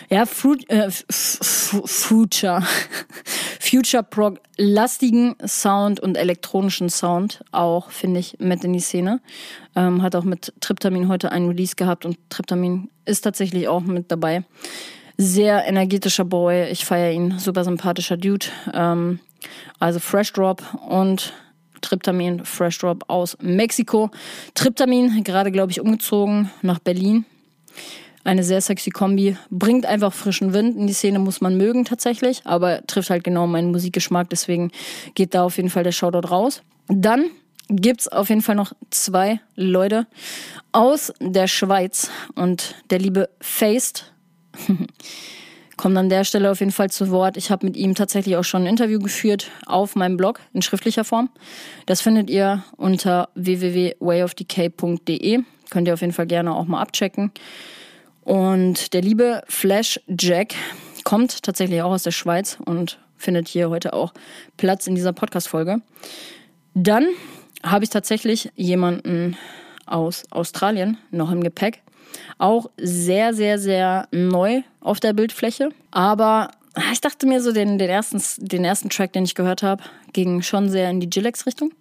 ja, Fruit, äh, Future, Future Prog lastigen Sound und elektronischen Sound auch, finde ich, mit in die Szene. Ähm, hat auch mit Triptamin heute einen Release gehabt und Triptamin ist tatsächlich auch mit dabei sehr energetischer Boy. Ich feiere ihn. Super sympathischer Dude. Ähm, also Fresh Drop und Triptamin Fresh Drop aus Mexiko. Triptamin, gerade glaube ich umgezogen nach Berlin. Eine sehr sexy Kombi. Bringt einfach frischen Wind in die Szene, muss man mögen tatsächlich, aber trifft halt genau meinen Musikgeschmack, deswegen geht da auf jeden Fall der Shoutout raus. Dann gibt's auf jeden Fall noch zwei Leute aus der Schweiz und der liebe Faced kommt an der Stelle auf jeden Fall zu Wort. Ich habe mit ihm tatsächlich auch schon ein Interview geführt auf meinem Blog in schriftlicher Form. Das findet ihr unter www.wayofdecay.de. Könnt ihr auf jeden Fall gerne auch mal abchecken. Und der liebe Flash Jack kommt tatsächlich auch aus der Schweiz und findet hier heute auch Platz in dieser Podcast-Folge. Dann habe ich tatsächlich jemanden aus Australien noch im Gepäck. Auch sehr, sehr, sehr neu auf der Bildfläche. Aber ich dachte mir so, den, den, ersten, den ersten Track, den ich gehört habe, ging schon sehr in die Gilex-Richtung.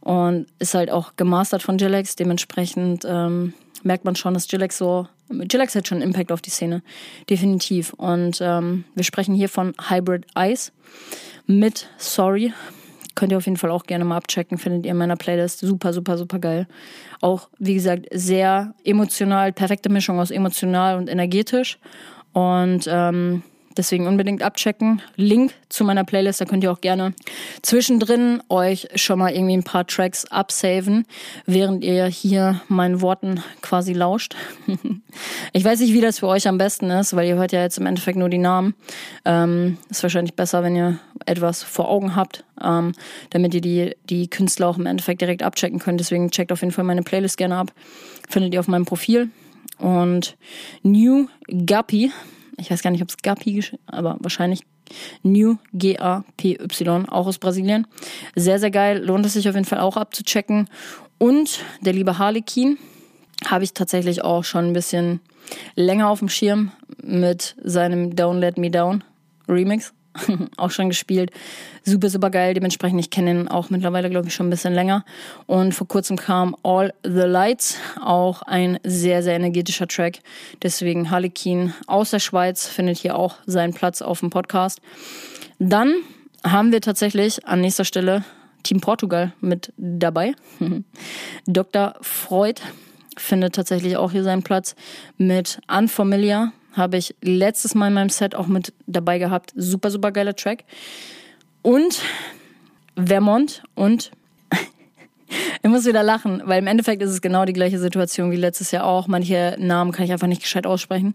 Und ist halt auch gemastert von Gilex. Dementsprechend ähm, merkt man schon, dass Gilex so. Gilex hat schon einen Impact auf die Szene. Definitiv. Und ähm, wir sprechen hier von Hybrid Eyes mit Sorry Könnt ihr auf jeden Fall auch gerne mal abchecken, findet ihr in meiner Playlist. Super, super, super geil. Auch, wie gesagt, sehr emotional, perfekte Mischung aus emotional und energetisch. Und ähm, Deswegen unbedingt abchecken. Link zu meiner Playlist, da könnt ihr auch gerne zwischendrin euch schon mal irgendwie ein paar Tracks absaven, während ihr hier meinen Worten quasi lauscht. ich weiß nicht, wie das für euch am besten ist, weil ihr hört ja jetzt im Endeffekt nur die Namen. Ähm, ist wahrscheinlich besser, wenn ihr etwas vor Augen habt, ähm, damit ihr die, die Künstler auch im Endeffekt direkt abchecken könnt. Deswegen checkt auf jeden Fall meine Playlist gerne ab. Findet ihr auf meinem Profil. Und New Guppy ich weiß gar nicht, ob es Gapi, aber wahrscheinlich New G-A-P-Y, auch aus Brasilien. Sehr, sehr geil, lohnt es sich auf jeden Fall auch abzuchecken. Und der liebe Harlequin habe ich tatsächlich auch schon ein bisschen länger auf dem Schirm mit seinem Don't Let Me Down Remix. auch schon gespielt. Super, super geil. Dementsprechend, ich kenne ihn auch mittlerweile, glaube ich, schon ein bisschen länger. Und vor kurzem kam All the Lights, auch ein sehr, sehr energetischer Track. Deswegen Harlequin aus der Schweiz findet hier auch seinen Platz auf dem Podcast. Dann haben wir tatsächlich an nächster Stelle Team Portugal mit dabei. Dr. Freud findet tatsächlich auch hier seinen Platz mit Unfamiliar habe ich letztes Mal in meinem Set auch mit dabei gehabt. Super, super geiler Track. Und Vermont und ich muss wieder lachen, weil im Endeffekt ist es genau die gleiche Situation wie letztes Jahr auch. Manche Namen kann ich einfach nicht gescheit aussprechen.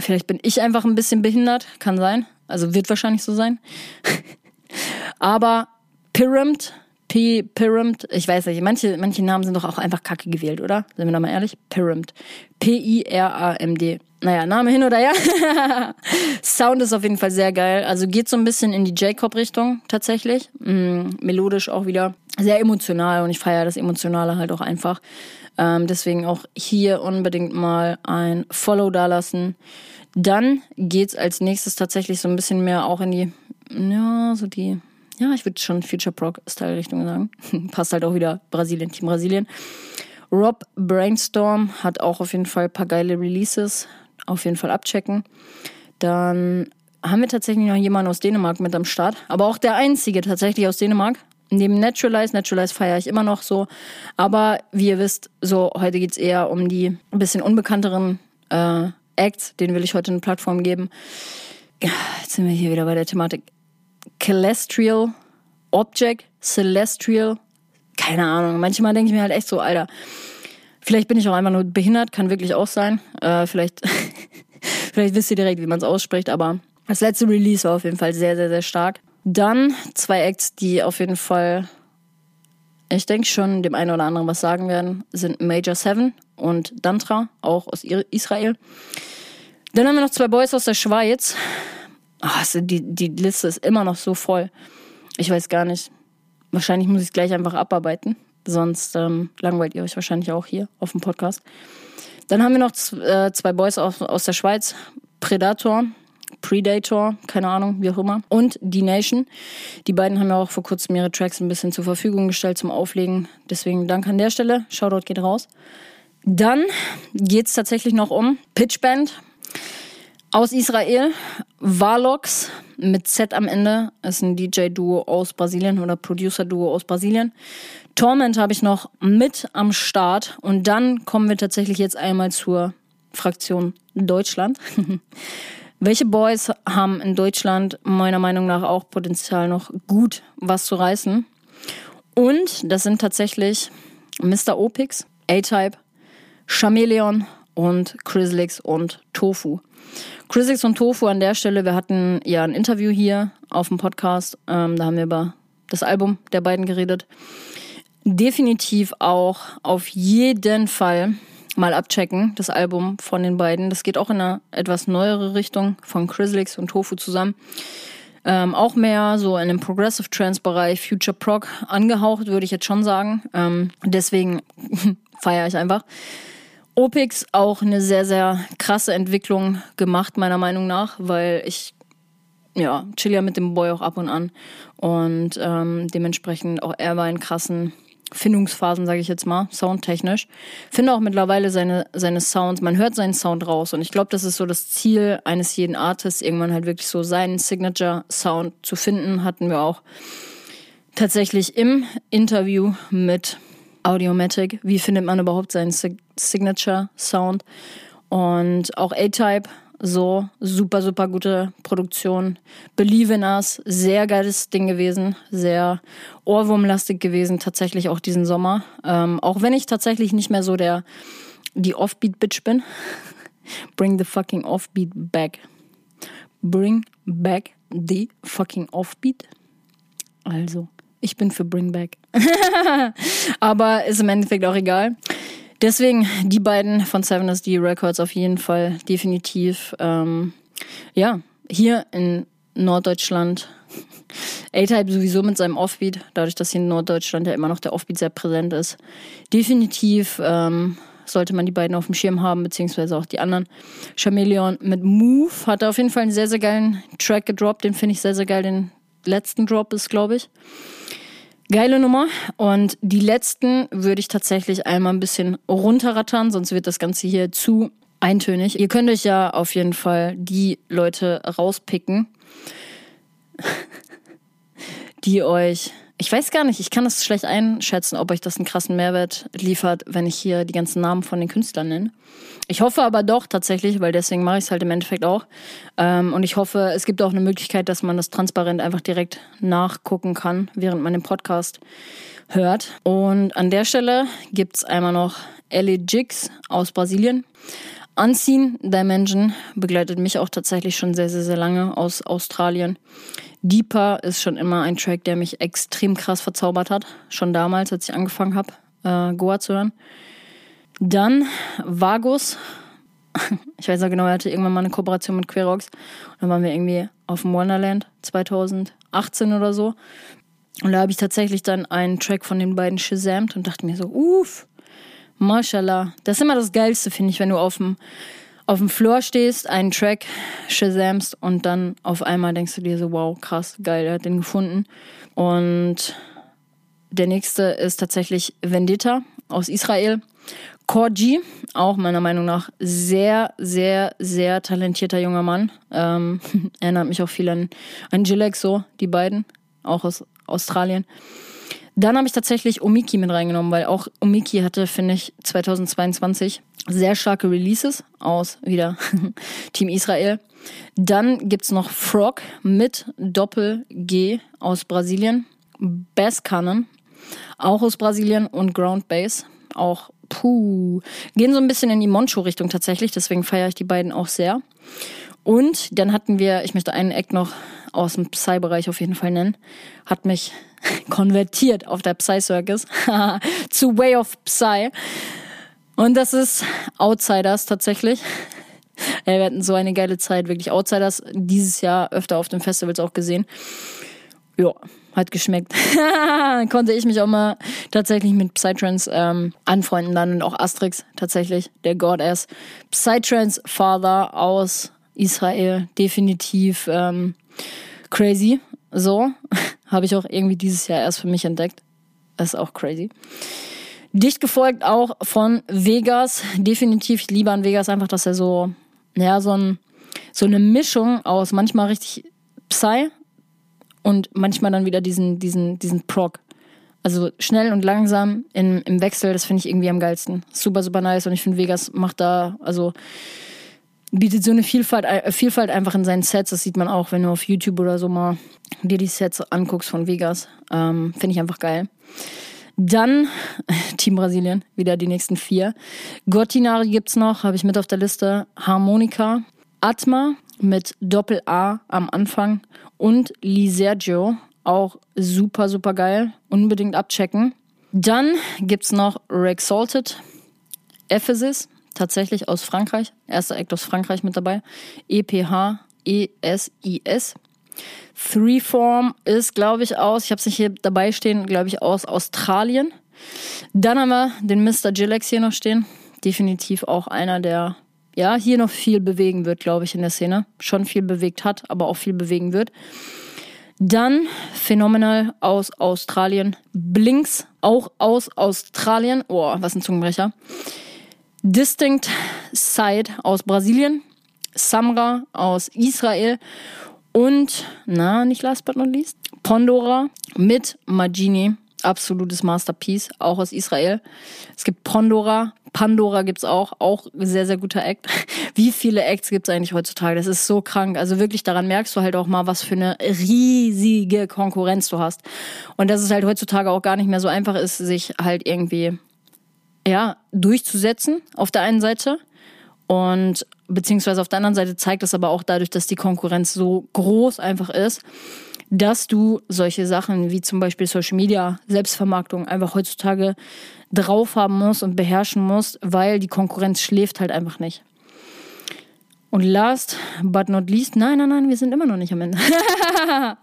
Vielleicht bin ich einfach ein bisschen behindert, kann sein. Also wird wahrscheinlich so sein. Aber Pyramid, P Pyramid, ich weiß nicht, manche, manche Namen sind doch auch einfach kacke gewählt, oder? Sind wir da mal ehrlich? Pyramid. P-I-R-A-M-D naja, Name hin oder her. Sound ist auf jeden Fall sehr geil. Also geht so ein bisschen in die Jacob-Richtung tatsächlich. Mm, melodisch auch wieder sehr emotional und ich feiere das Emotionale halt auch einfach. Ähm, deswegen auch hier unbedingt mal ein Follow dalassen. Dann geht's als nächstes tatsächlich so ein bisschen mehr auch in die, ja, so die ja, ich würde schon Future Prog-Style-Richtung sagen. Passt halt auch wieder Brasilien, Team Brasilien. Rob Brainstorm hat auch auf jeden Fall ein paar geile Releases. Auf jeden Fall abchecken. Dann haben wir tatsächlich noch jemanden aus Dänemark mit am Start. Aber auch der einzige tatsächlich aus Dänemark. Neben Naturalize, Naturalize feiere ich immer noch so. Aber wie ihr wisst, so heute geht's eher um die ein bisschen unbekannteren äh, Acts. Den will ich heute eine Plattform geben. Jetzt sind wir hier wieder bei der Thematik. Celestial Object, Celestial, keine Ahnung. Manchmal denke ich mir halt echt so, Alter, vielleicht bin ich auch einfach nur behindert, kann wirklich auch sein. Äh, vielleicht, vielleicht wisst ihr direkt, wie man es ausspricht, aber das letzte Release war auf jeden Fall sehr, sehr, sehr stark. Dann zwei Acts, die auf jeden Fall, ich denke schon, dem einen oder anderen was sagen werden, sind Major Seven und Dantra, auch aus Israel. Dann haben wir noch zwei Boys aus der Schweiz. Oh, die, die Liste ist immer noch so voll. Ich weiß gar nicht. Wahrscheinlich muss ich es gleich einfach abarbeiten. Sonst ähm, langweilt ihr euch wahrscheinlich auch hier auf dem Podcast. Dann haben wir noch äh, zwei Boys aus, der Schweiz. Predator Predator, keine Ahnung, wie auch immer, und Die Nation. Die beiden haben ja auch vor kurzem ihre Tracks ein bisschen zur Verfügung gestellt zum Auflegen. Deswegen Dank an der Stelle. Shoutout geht raus. Dann geht es tatsächlich noch um Pitchband aus Israel. Valox mit Z am Ende ist ein DJ-Duo aus Brasilien oder Producer-Duo aus Brasilien. Torment habe ich noch mit am Start. Und dann kommen wir tatsächlich jetzt einmal zur Fraktion Deutschland. Welche Boys haben in Deutschland meiner Meinung nach auch Potenzial noch gut was zu reißen? Und das sind tatsächlich Mr. Opix, A-Type, Chameleon und Chrislix und Tofu. Chrislix und Tofu an der Stelle, wir hatten ja ein Interview hier auf dem Podcast, ähm, da haben wir über das Album der beiden geredet. Definitiv auch auf jeden Fall mal abchecken, das Album von den beiden. Das geht auch in eine etwas neuere Richtung von Chrislix und Tofu zusammen. Ähm, auch mehr so in dem Progressive Trance Bereich, Future Prog angehaucht, würde ich jetzt schon sagen. Ähm, deswegen feiere ich einfach. Opix auch eine sehr, sehr krasse Entwicklung gemacht, meiner Meinung nach, weil ich ja, chill ja mit dem Boy auch ab und an. Und ähm, dementsprechend auch er war in krassen Findungsphasen, sage ich jetzt mal, soundtechnisch. Finde auch mittlerweile seine, seine Sounds, man hört seinen Sound raus. Und ich glaube, das ist so das Ziel eines jeden Artists, irgendwann halt wirklich so seinen Signature-Sound zu finden. Hatten wir auch tatsächlich im Interview mit Audiomatic. Wie findet man überhaupt seinen Signature-Sound? Und auch A-Type so, super, super gute Produktion. Believe in Us, sehr geiles Ding gewesen, sehr ohrwurmlastig gewesen, tatsächlich auch diesen Sommer. Ähm, auch wenn ich tatsächlich nicht mehr so der, die Offbeat-Bitch bin. Bring the fucking Offbeat back. Bring back the fucking Offbeat. Also, ich bin für Bring Back. Aber ist im Endeffekt auch egal. Deswegen die beiden von Seven SD Records auf jeden Fall definitiv. Ähm, ja, hier in Norddeutschland. A-Type sowieso mit seinem Offbeat, dadurch, dass hier in Norddeutschland ja immer noch der Offbeat sehr präsent ist. Definitiv ähm, sollte man die beiden auf dem Schirm haben, beziehungsweise auch die anderen. Chameleon mit Move hat auf jeden Fall einen sehr, sehr geilen Track gedroppt. Den finde ich sehr, sehr geil. Den letzten Drop ist, glaube ich. Geile Nummer. Und die letzten würde ich tatsächlich einmal ein bisschen runterrattern, sonst wird das Ganze hier zu eintönig. Ihr könnt euch ja auf jeden Fall die Leute rauspicken, die euch ich weiß gar nicht, ich kann das schlecht einschätzen, ob euch das einen krassen Mehrwert liefert, wenn ich hier die ganzen Namen von den Künstlern nenne. Ich hoffe aber doch tatsächlich, weil deswegen mache ich es halt im Endeffekt auch. Ähm, und ich hoffe, es gibt auch eine Möglichkeit, dass man das transparent einfach direkt nachgucken kann, während man den Podcast hört. Und an der Stelle gibt's einmal noch Ellie Jigs aus Brasilien. Unseen Dimension begleitet mich auch tatsächlich schon sehr, sehr, sehr lange aus Australien. Deeper ist schon immer ein Track, der mich extrem krass verzaubert hat. Schon damals, als ich angefangen habe, äh, Goa zu hören. Dann Vagus. Ich weiß noch genau, er hatte irgendwann mal eine Kooperation mit Querox. Und dann waren wir irgendwie auf dem Wonderland 2018 oder so. Und da habe ich tatsächlich dann einen Track von den beiden shazamt und dachte mir so, uff, Mashallah. Das ist immer das Geilste, finde ich, wenn du auf dem auf dem Floor stehst, einen Track shazamst und dann auf einmal denkst du dir so, wow, krass, geil, er hat den gefunden. Und der nächste ist tatsächlich Vendetta aus Israel. Korji, auch meiner Meinung nach sehr, sehr, sehr talentierter junger Mann. Ähm, erinnert mich auch viel an, an Gillek, so, die beiden, auch aus Australien. Dann habe ich tatsächlich Omiki mit reingenommen, weil auch Omiki hatte, finde ich, 2022 sehr starke Releases aus wieder Team Israel. Dann gibt es noch Frog mit Doppel-G aus Brasilien. Bass Cannon, auch aus Brasilien und Ground Bass, auch puh. Gehen so ein bisschen in die Moncho-Richtung tatsächlich, deswegen feiere ich die beiden auch sehr. Und dann hatten wir, ich möchte einen Act noch aus dem Psy-Bereich auf jeden Fall nennen, hat mich konvertiert auf der Psy-Circus zu Way of Psy. Und das ist Outsiders tatsächlich. wir hatten so eine geile Zeit, wirklich Outsiders dieses Jahr öfter auf den Festivals auch gesehen. Ja, hat geschmeckt. Konnte ich mich auch mal tatsächlich mit Psytrance ähm, anfreunden dann und auch Asterix tatsächlich, der Godass. Psytrance Father aus Israel, definitiv ähm, crazy. So, habe ich auch irgendwie dieses Jahr erst für mich entdeckt. Das ist auch crazy. Dicht gefolgt auch von Vegas. Definitiv, ich liebe an Vegas einfach, dass er so, ja, so, ein, so eine Mischung aus manchmal richtig Psy und manchmal dann wieder diesen, diesen, diesen Prog. Also schnell und langsam in, im Wechsel, das finde ich irgendwie am geilsten. Super, super nice. Und ich finde, Vegas macht da, also bietet so eine Vielfalt, äh, Vielfalt einfach in seinen Sets. Das sieht man auch, wenn du auf YouTube oder so mal dir die Sets anguckst von Vegas. Ähm, finde ich einfach geil. Dann Team Brasilien, wieder die nächsten vier. Gottinari gibt's noch, habe ich mit auf der Liste. Harmonika, Atma mit Doppel A am Anfang und Lee Sergio, auch super, super geil. Unbedingt abchecken. Dann gibt's noch Rexalted, Ephesus, tatsächlich aus Frankreich. Erster Act aus Frankreich mit dabei. E-P-H-E-S-I-S. Freeform ist, glaube ich, aus, ich habe es nicht hier dabei stehen, glaube ich, aus Australien. Dann haben wir den Mr. Gilex hier noch stehen. Definitiv auch einer, der ja hier noch viel bewegen wird, glaube ich, in der Szene. Schon viel bewegt hat, aber auch viel bewegen wird. Dann Phenomenal aus Australien. Blinks auch aus Australien. Oh, was ein Zungenbrecher. Distinct Side aus Brasilien. Samra aus Israel und, na, nicht last but not least, Pandora mit Magini. Absolutes Masterpiece, auch aus Israel. Es gibt Pandora, Pandora gibt's auch, auch sehr, sehr guter Act. Wie viele Acts gibt's eigentlich heutzutage? Das ist so krank. Also wirklich, daran merkst du halt auch mal, was für eine riesige Konkurrenz du hast. Und dass es halt heutzutage auch gar nicht mehr so einfach ist, sich halt irgendwie, ja, durchzusetzen auf der einen Seite und beziehungsweise auf der anderen Seite zeigt es aber auch dadurch, dass die Konkurrenz so groß einfach ist, dass du solche Sachen wie zum Beispiel Social Media, Selbstvermarktung einfach heutzutage drauf haben musst und beherrschen musst, weil die Konkurrenz schläft halt einfach nicht. Und last but not least, nein, nein, nein, wir sind immer noch nicht am Ende.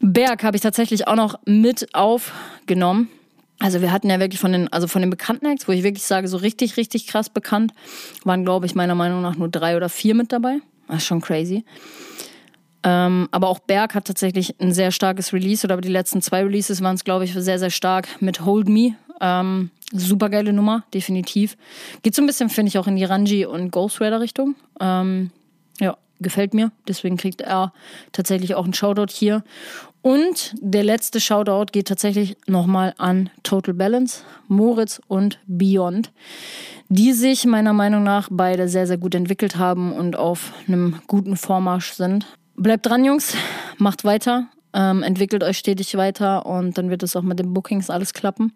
Berg habe ich tatsächlich auch noch mit aufgenommen. Also wir hatten ja wirklich von den, also von den bekannten Acts, wo ich wirklich sage, so richtig, richtig krass bekannt, waren, glaube ich, meiner Meinung nach nur drei oder vier mit dabei. Das ist schon crazy. Ähm, aber auch Berg hat tatsächlich ein sehr starkes Release, oder die letzten zwei Releases waren es, glaube ich, sehr, sehr stark mit Hold Me. Ähm, super geile Nummer, definitiv. Geht so ein bisschen, finde ich, auch in die Ranji und Ghost Raider Richtung. Ähm, ja, gefällt mir. Deswegen kriegt er tatsächlich auch einen Shoutout hier. Und der letzte Shoutout geht tatsächlich nochmal an Total Balance, Moritz und Beyond, die sich meiner Meinung nach beide sehr, sehr gut entwickelt haben und auf einem guten Vormarsch sind. Bleibt dran, Jungs, macht weiter, ähm, entwickelt euch stetig weiter und dann wird es auch mit den Bookings alles klappen.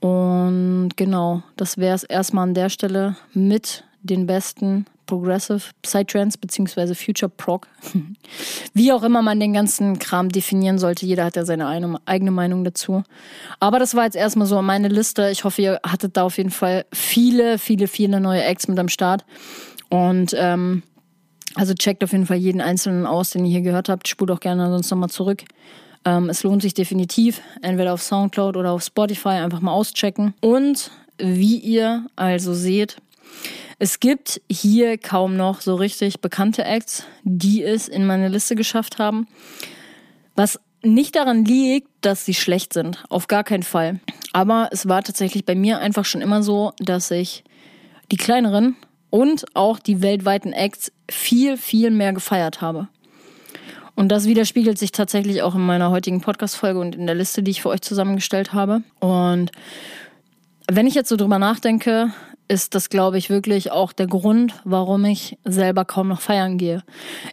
Und genau, das wäre es erstmal an der Stelle mit den besten Progressive Psytrance beziehungsweise Future Prog. Wie auch immer man den ganzen Kram definieren sollte. Jeder hat ja seine eigene Meinung dazu. Aber das war jetzt erstmal so meine Liste. Ich hoffe, ihr hattet da auf jeden Fall viele, viele, viele neue Acts mit am Start. Und ähm, also checkt auf jeden Fall jeden einzelnen aus, den ihr hier gehört habt. Spult auch gerne sonst nochmal zurück. Ähm, es lohnt sich definitiv, entweder auf Soundcloud oder auf Spotify einfach mal auschecken. Und wie ihr also seht, Es gibt hier kaum noch so richtig bekannte Acts, die es in meine Liste geschafft haben. Was nicht daran liegt, dass sie schlecht sind. Auf gar keinen Fall. Aber es war tatsächlich bei mir einfach schon immer so, dass ich die kleineren und auch die weltweiten Acts viel, viel mehr gefeiert habe. Und das widerspiegelt sich tatsächlich auch in meiner heutigen Podcast-Folge und in der Liste, die ich für euch zusammengestellt habe. Und wenn ich jetzt so drüber nachdenke, ist das, glaube ich, wirklich auch der Grund, warum ich selber kaum noch feiern gehe.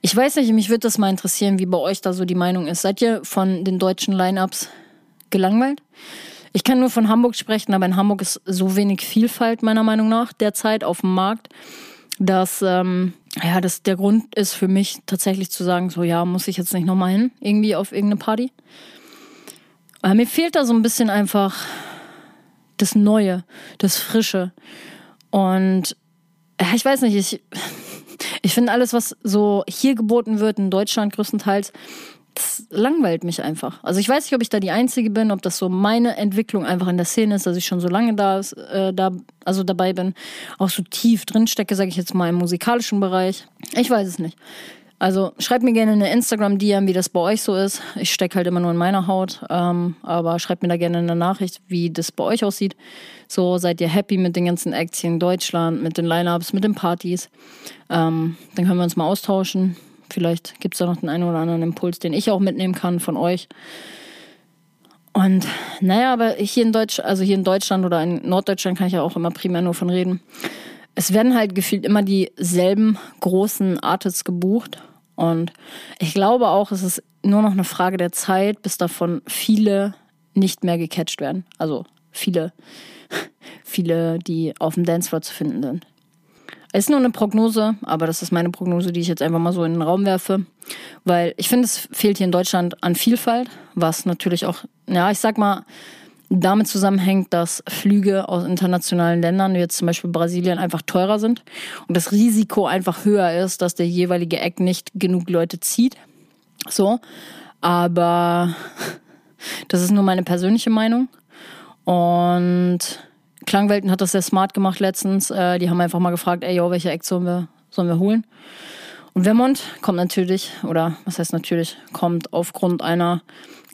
Ich weiß nicht, mich würde das mal interessieren, wie bei euch da so die Meinung ist. Seid ihr von den deutschen Line-Ups gelangweilt? Ich kann nur von Hamburg sprechen, aber in Hamburg ist so wenig Vielfalt meiner Meinung nach derzeit auf dem Markt, dass ähm, ja, das der Grund ist für mich tatsächlich zu sagen, so ja, muss ich jetzt nicht nochmal hin, irgendwie auf irgendeine Party. Aber mir fehlt da so ein bisschen einfach das Neue, das Frische. Und ja, ich weiß nicht, ich, ich finde alles, was so hier geboten wird, in Deutschland größtenteils, das langweilt mich einfach. Also ich weiß nicht, ob ich da die Einzige bin, ob das so meine Entwicklung einfach in der Szene ist, dass ich schon so lange da, äh, da also dabei bin, auch so tief drin stecke, sage ich jetzt mal im musikalischen Bereich. Ich weiß es nicht. Also schreibt mir gerne eine Instagram-DM, wie das bei euch so ist. Ich stecke halt immer nur in meiner Haut, ähm, aber schreibt mir da gerne eine Nachricht, wie das bei euch aussieht. So, seid ihr happy mit den ganzen Aktien in Deutschland, mit den Lineups, mit den Partys? Ähm, dann können wir uns mal austauschen. Vielleicht gibt es da noch den einen oder anderen Impuls, den ich auch mitnehmen kann von euch. Und naja, aber hier in Deutsch, also hier in Deutschland oder in Norddeutschland kann ich ja auch immer primär nur von reden. Es werden halt gefühlt immer dieselben großen Artists gebucht und ich glaube auch, es ist nur noch eine Frage der Zeit, bis davon viele nicht mehr gecatcht werden. Also viele, viele, die auf dem Dancefloor zu finden sind. Es ist nur eine Prognose, aber das ist meine Prognose, die ich jetzt einfach mal so in den Raum werfe. Weil ich finde, es fehlt hier in Deutschland an Vielfalt, was natürlich auch, ja, ich sag mal, damit zusammenhängt, dass Flüge aus internationalen Ländern, wie jetzt zum Beispiel Brasilien, einfach teurer sind und das Risiko einfach höher ist, dass der jeweilige Eck nicht genug Leute zieht. So, aber das ist nur meine persönliche Meinung. Und Klangwelten hat das sehr smart gemacht letztens. Äh, die haben einfach mal gefragt, ey, yo, welche Eck sollen wir, sollen wir holen? Und Vermont kommt natürlich, oder was heißt natürlich, kommt aufgrund einer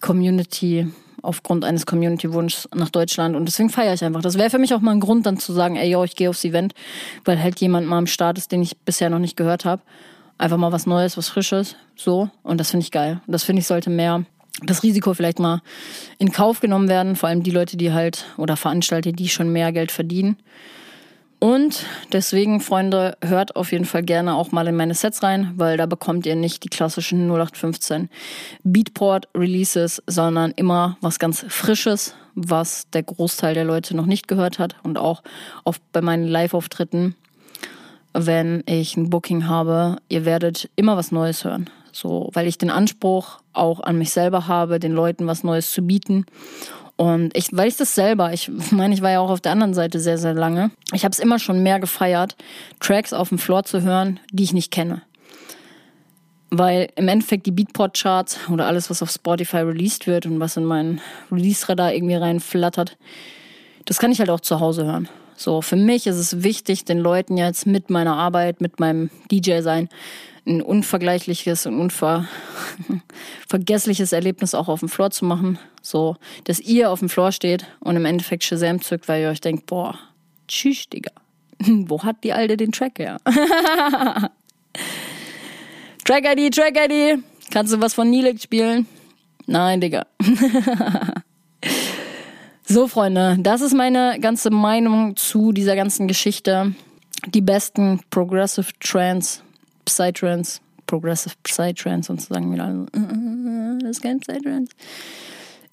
Community aufgrund eines Community-Wunschs nach Deutschland und deswegen feiere ich einfach. Das wäre für mich auch mal ein Grund, dann zu sagen, ey, yo, ich gehe aufs Event, weil halt jemand mal am Start ist, den ich bisher noch nicht gehört habe. Einfach mal was Neues, was Frisches, so. Und das finde ich geil. Und das finde ich sollte mehr das Risiko vielleicht mal in Kauf genommen werden, vor allem die Leute, die halt oder Veranstalter, die schon mehr Geld verdienen. Und deswegen, Freunde, hört auf jeden Fall gerne auch mal in meine Sets rein, weil da bekommt ihr nicht die klassischen 0815 Beatport Releases, sondern immer was ganz Frisches, was der Großteil der Leute noch nicht gehört hat. Und auch oft bei meinen Live-Auftritten, wenn ich ein Booking habe, ihr werdet immer was Neues hören. So, weil ich den Anspruch auch an mich selber habe, den Leuten was Neues zu bieten. Und ich weiß das selber. Ich meine, ich war ja auch auf der anderen Seite sehr, sehr lange. Ich habe es immer schon mehr gefeiert, Tracks auf dem Floor zu hören, die ich nicht kenne. Weil im Endeffekt die Beatport-Charts oder alles, was auf Spotify released wird und was in meinen Release-Radar irgendwie reinflattert, das kann ich halt auch zu Hause hören. So, für mich ist es wichtig, den Leuten jetzt mit meiner Arbeit, mit meinem DJ-Sein, ein unvergleichliches und unvergessliches Erlebnis auch auf dem Floor zu machen. So, dass ihr auf dem Floor steht und im Endeffekt Shazam zückt, weil ihr euch denkt, boah, tschüss, Digga. Wo hat die Alte den Track her? Track ID, Track ID. Kannst du was von Nilek spielen? Nein, Digga. so, Freunde, das ist meine ganze Meinung zu dieser ganzen Geschichte. Die besten Progressive Trance Psytrance, Progressive Psytrance und zu sagen wieder, äh, das ist kein Psytrance.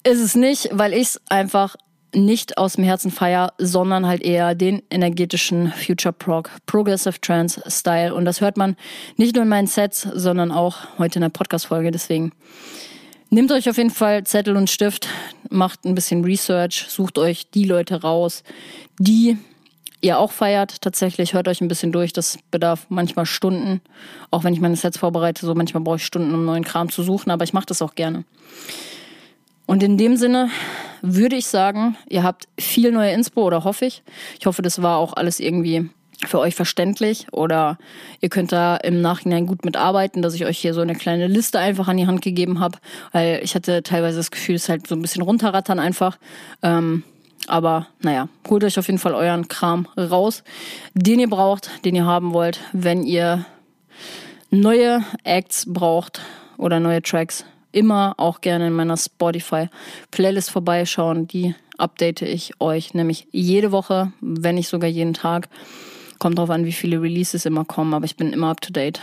Ist es nicht, weil ich es einfach nicht aus dem Herzen feier, sondern halt eher den energetischen Future Prog, Progressive Trance Style. Und das hört man nicht nur in meinen Sets, sondern auch heute in der Podcast-Folge. Deswegen nehmt euch auf jeden Fall Zettel und Stift, macht ein bisschen Research, sucht euch die Leute raus, die ihr auch feiert. Tatsächlich hört euch ein bisschen durch. Das bedarf manchmal Stunden. Auch wenn ich meine Sets vorbereite, so manchmal brauche ich Stunden, um neuen Kram zu suchen, aber ich mache das auch gerne. Und in dem Sinne würde ich sagen, ihr habt viel neue Inspo oder hoffe ich. Ich hoffe, das war auch alles irgendwie für euch verständlich oder ihr könnt da im Nachhinein gut mitarbeiten, dass ich euch hier so eine kleine Liste einfach an die Hand gegeben habe, weil ich hatte teilweise das Gefühl, es ist halt so ein bisschen runterrattern einfach. Ähm, aber naja, holt euch auf jeden Fall euren Kram raus, den ihr braucht, den ihr haben wollt, wenn ihr neue Acts braucht oder neue Tracks. Immer auch gerne in meiner Spotify-Playlist vorbeischauen. Die update ich euch nämlich jede Woche, wenn nicht sogar jeden Tag. Kommt drauf an, wie viele Releases immer kommen, aber ich bin immer up to date.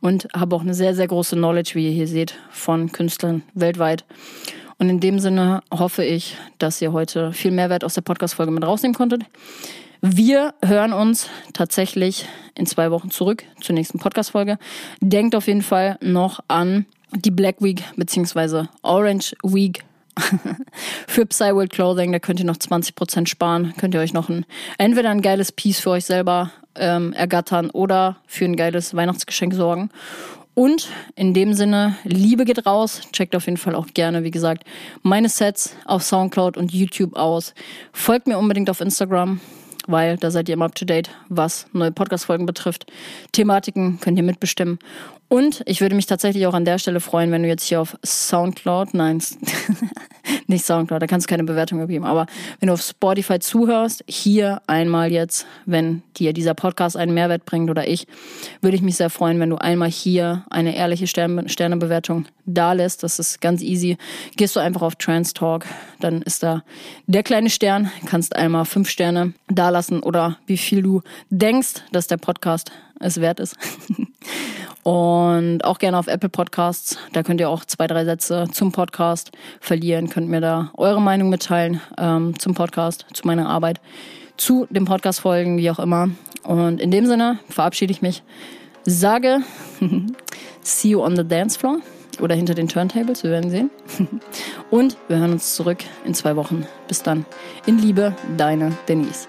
Und habe auch eine sehr, sehr große Knowledge, wie ihr hier seht, von Künstlern weltweit. Und in dem Sinne hoffe ich, dass ihr heute viel Mehrwert aus der Podcast-Folge mit rausnehmen konntet. Wir hören uns tatsächlich in zwei Wochen zurück zur nächsten Podcast-Folge. Denkt auf jeden Fall noch an die Black Week bzw. Orange Week für Psyworld Clothing. Da könnt ihr noch 20% sparen. Könnt ihr euch noch ein, entweder ein geiles Piece für euch selber ähm, ergattern oder für ein geiles Weihnachtsgeschenk sorgen. Und in dem Sinne, Liebe geht raus. Checkt auf jeden Fall auch gerne, wie gesagt, meine Sets auf Soundcloud und YouTube aus. Folgt mir unbedingt auf Instagram, weil da seid ihr immer up to date, was neue Podcast-Folgen betrifft. Thematiken könnt ihr mitbestimmen. Und ich würde mich tatsächlich auch an der Stelle freuen, wenn du jetzt hier auf Soundcloud, nein, nicht Soundcloud, da kannst du keine Bewertung geben, aber wenn du auf Spotify zuhörst, hier einmal jetzt, wenn dir dieser Podcast einen Mehrwert bringt oder ich, würde ich mich sehr freuen, wenn du einmal hier eine ehrliche Sterne Sternebewertung da lässt. Das ist ganz easy. Gehst du einfach auf Trans Talk, dann ist da der kleine Stern, kannst einmal fünf Sterne da lassen oder wie viel du denkst, dass der Podcast es wert ist. Und auch gerne auf Apple Podcasts. Da könnt ihr auch zwei, drei Sätze zum Podcast verlieren. Könnt mir da eure Meinung mitteilen ähm, zum Podcast, zu meiner Arbeit, zu den Podcast-Folgen, wie auch immer. Und in dem Sinne verabschiede ich mich. Sage, see you on the dance floor oder hinter den Turntables, wir werden sehen. Und wir hören uns zurück in zwei Wochen. Bis dann. In Liebe, deine Denise.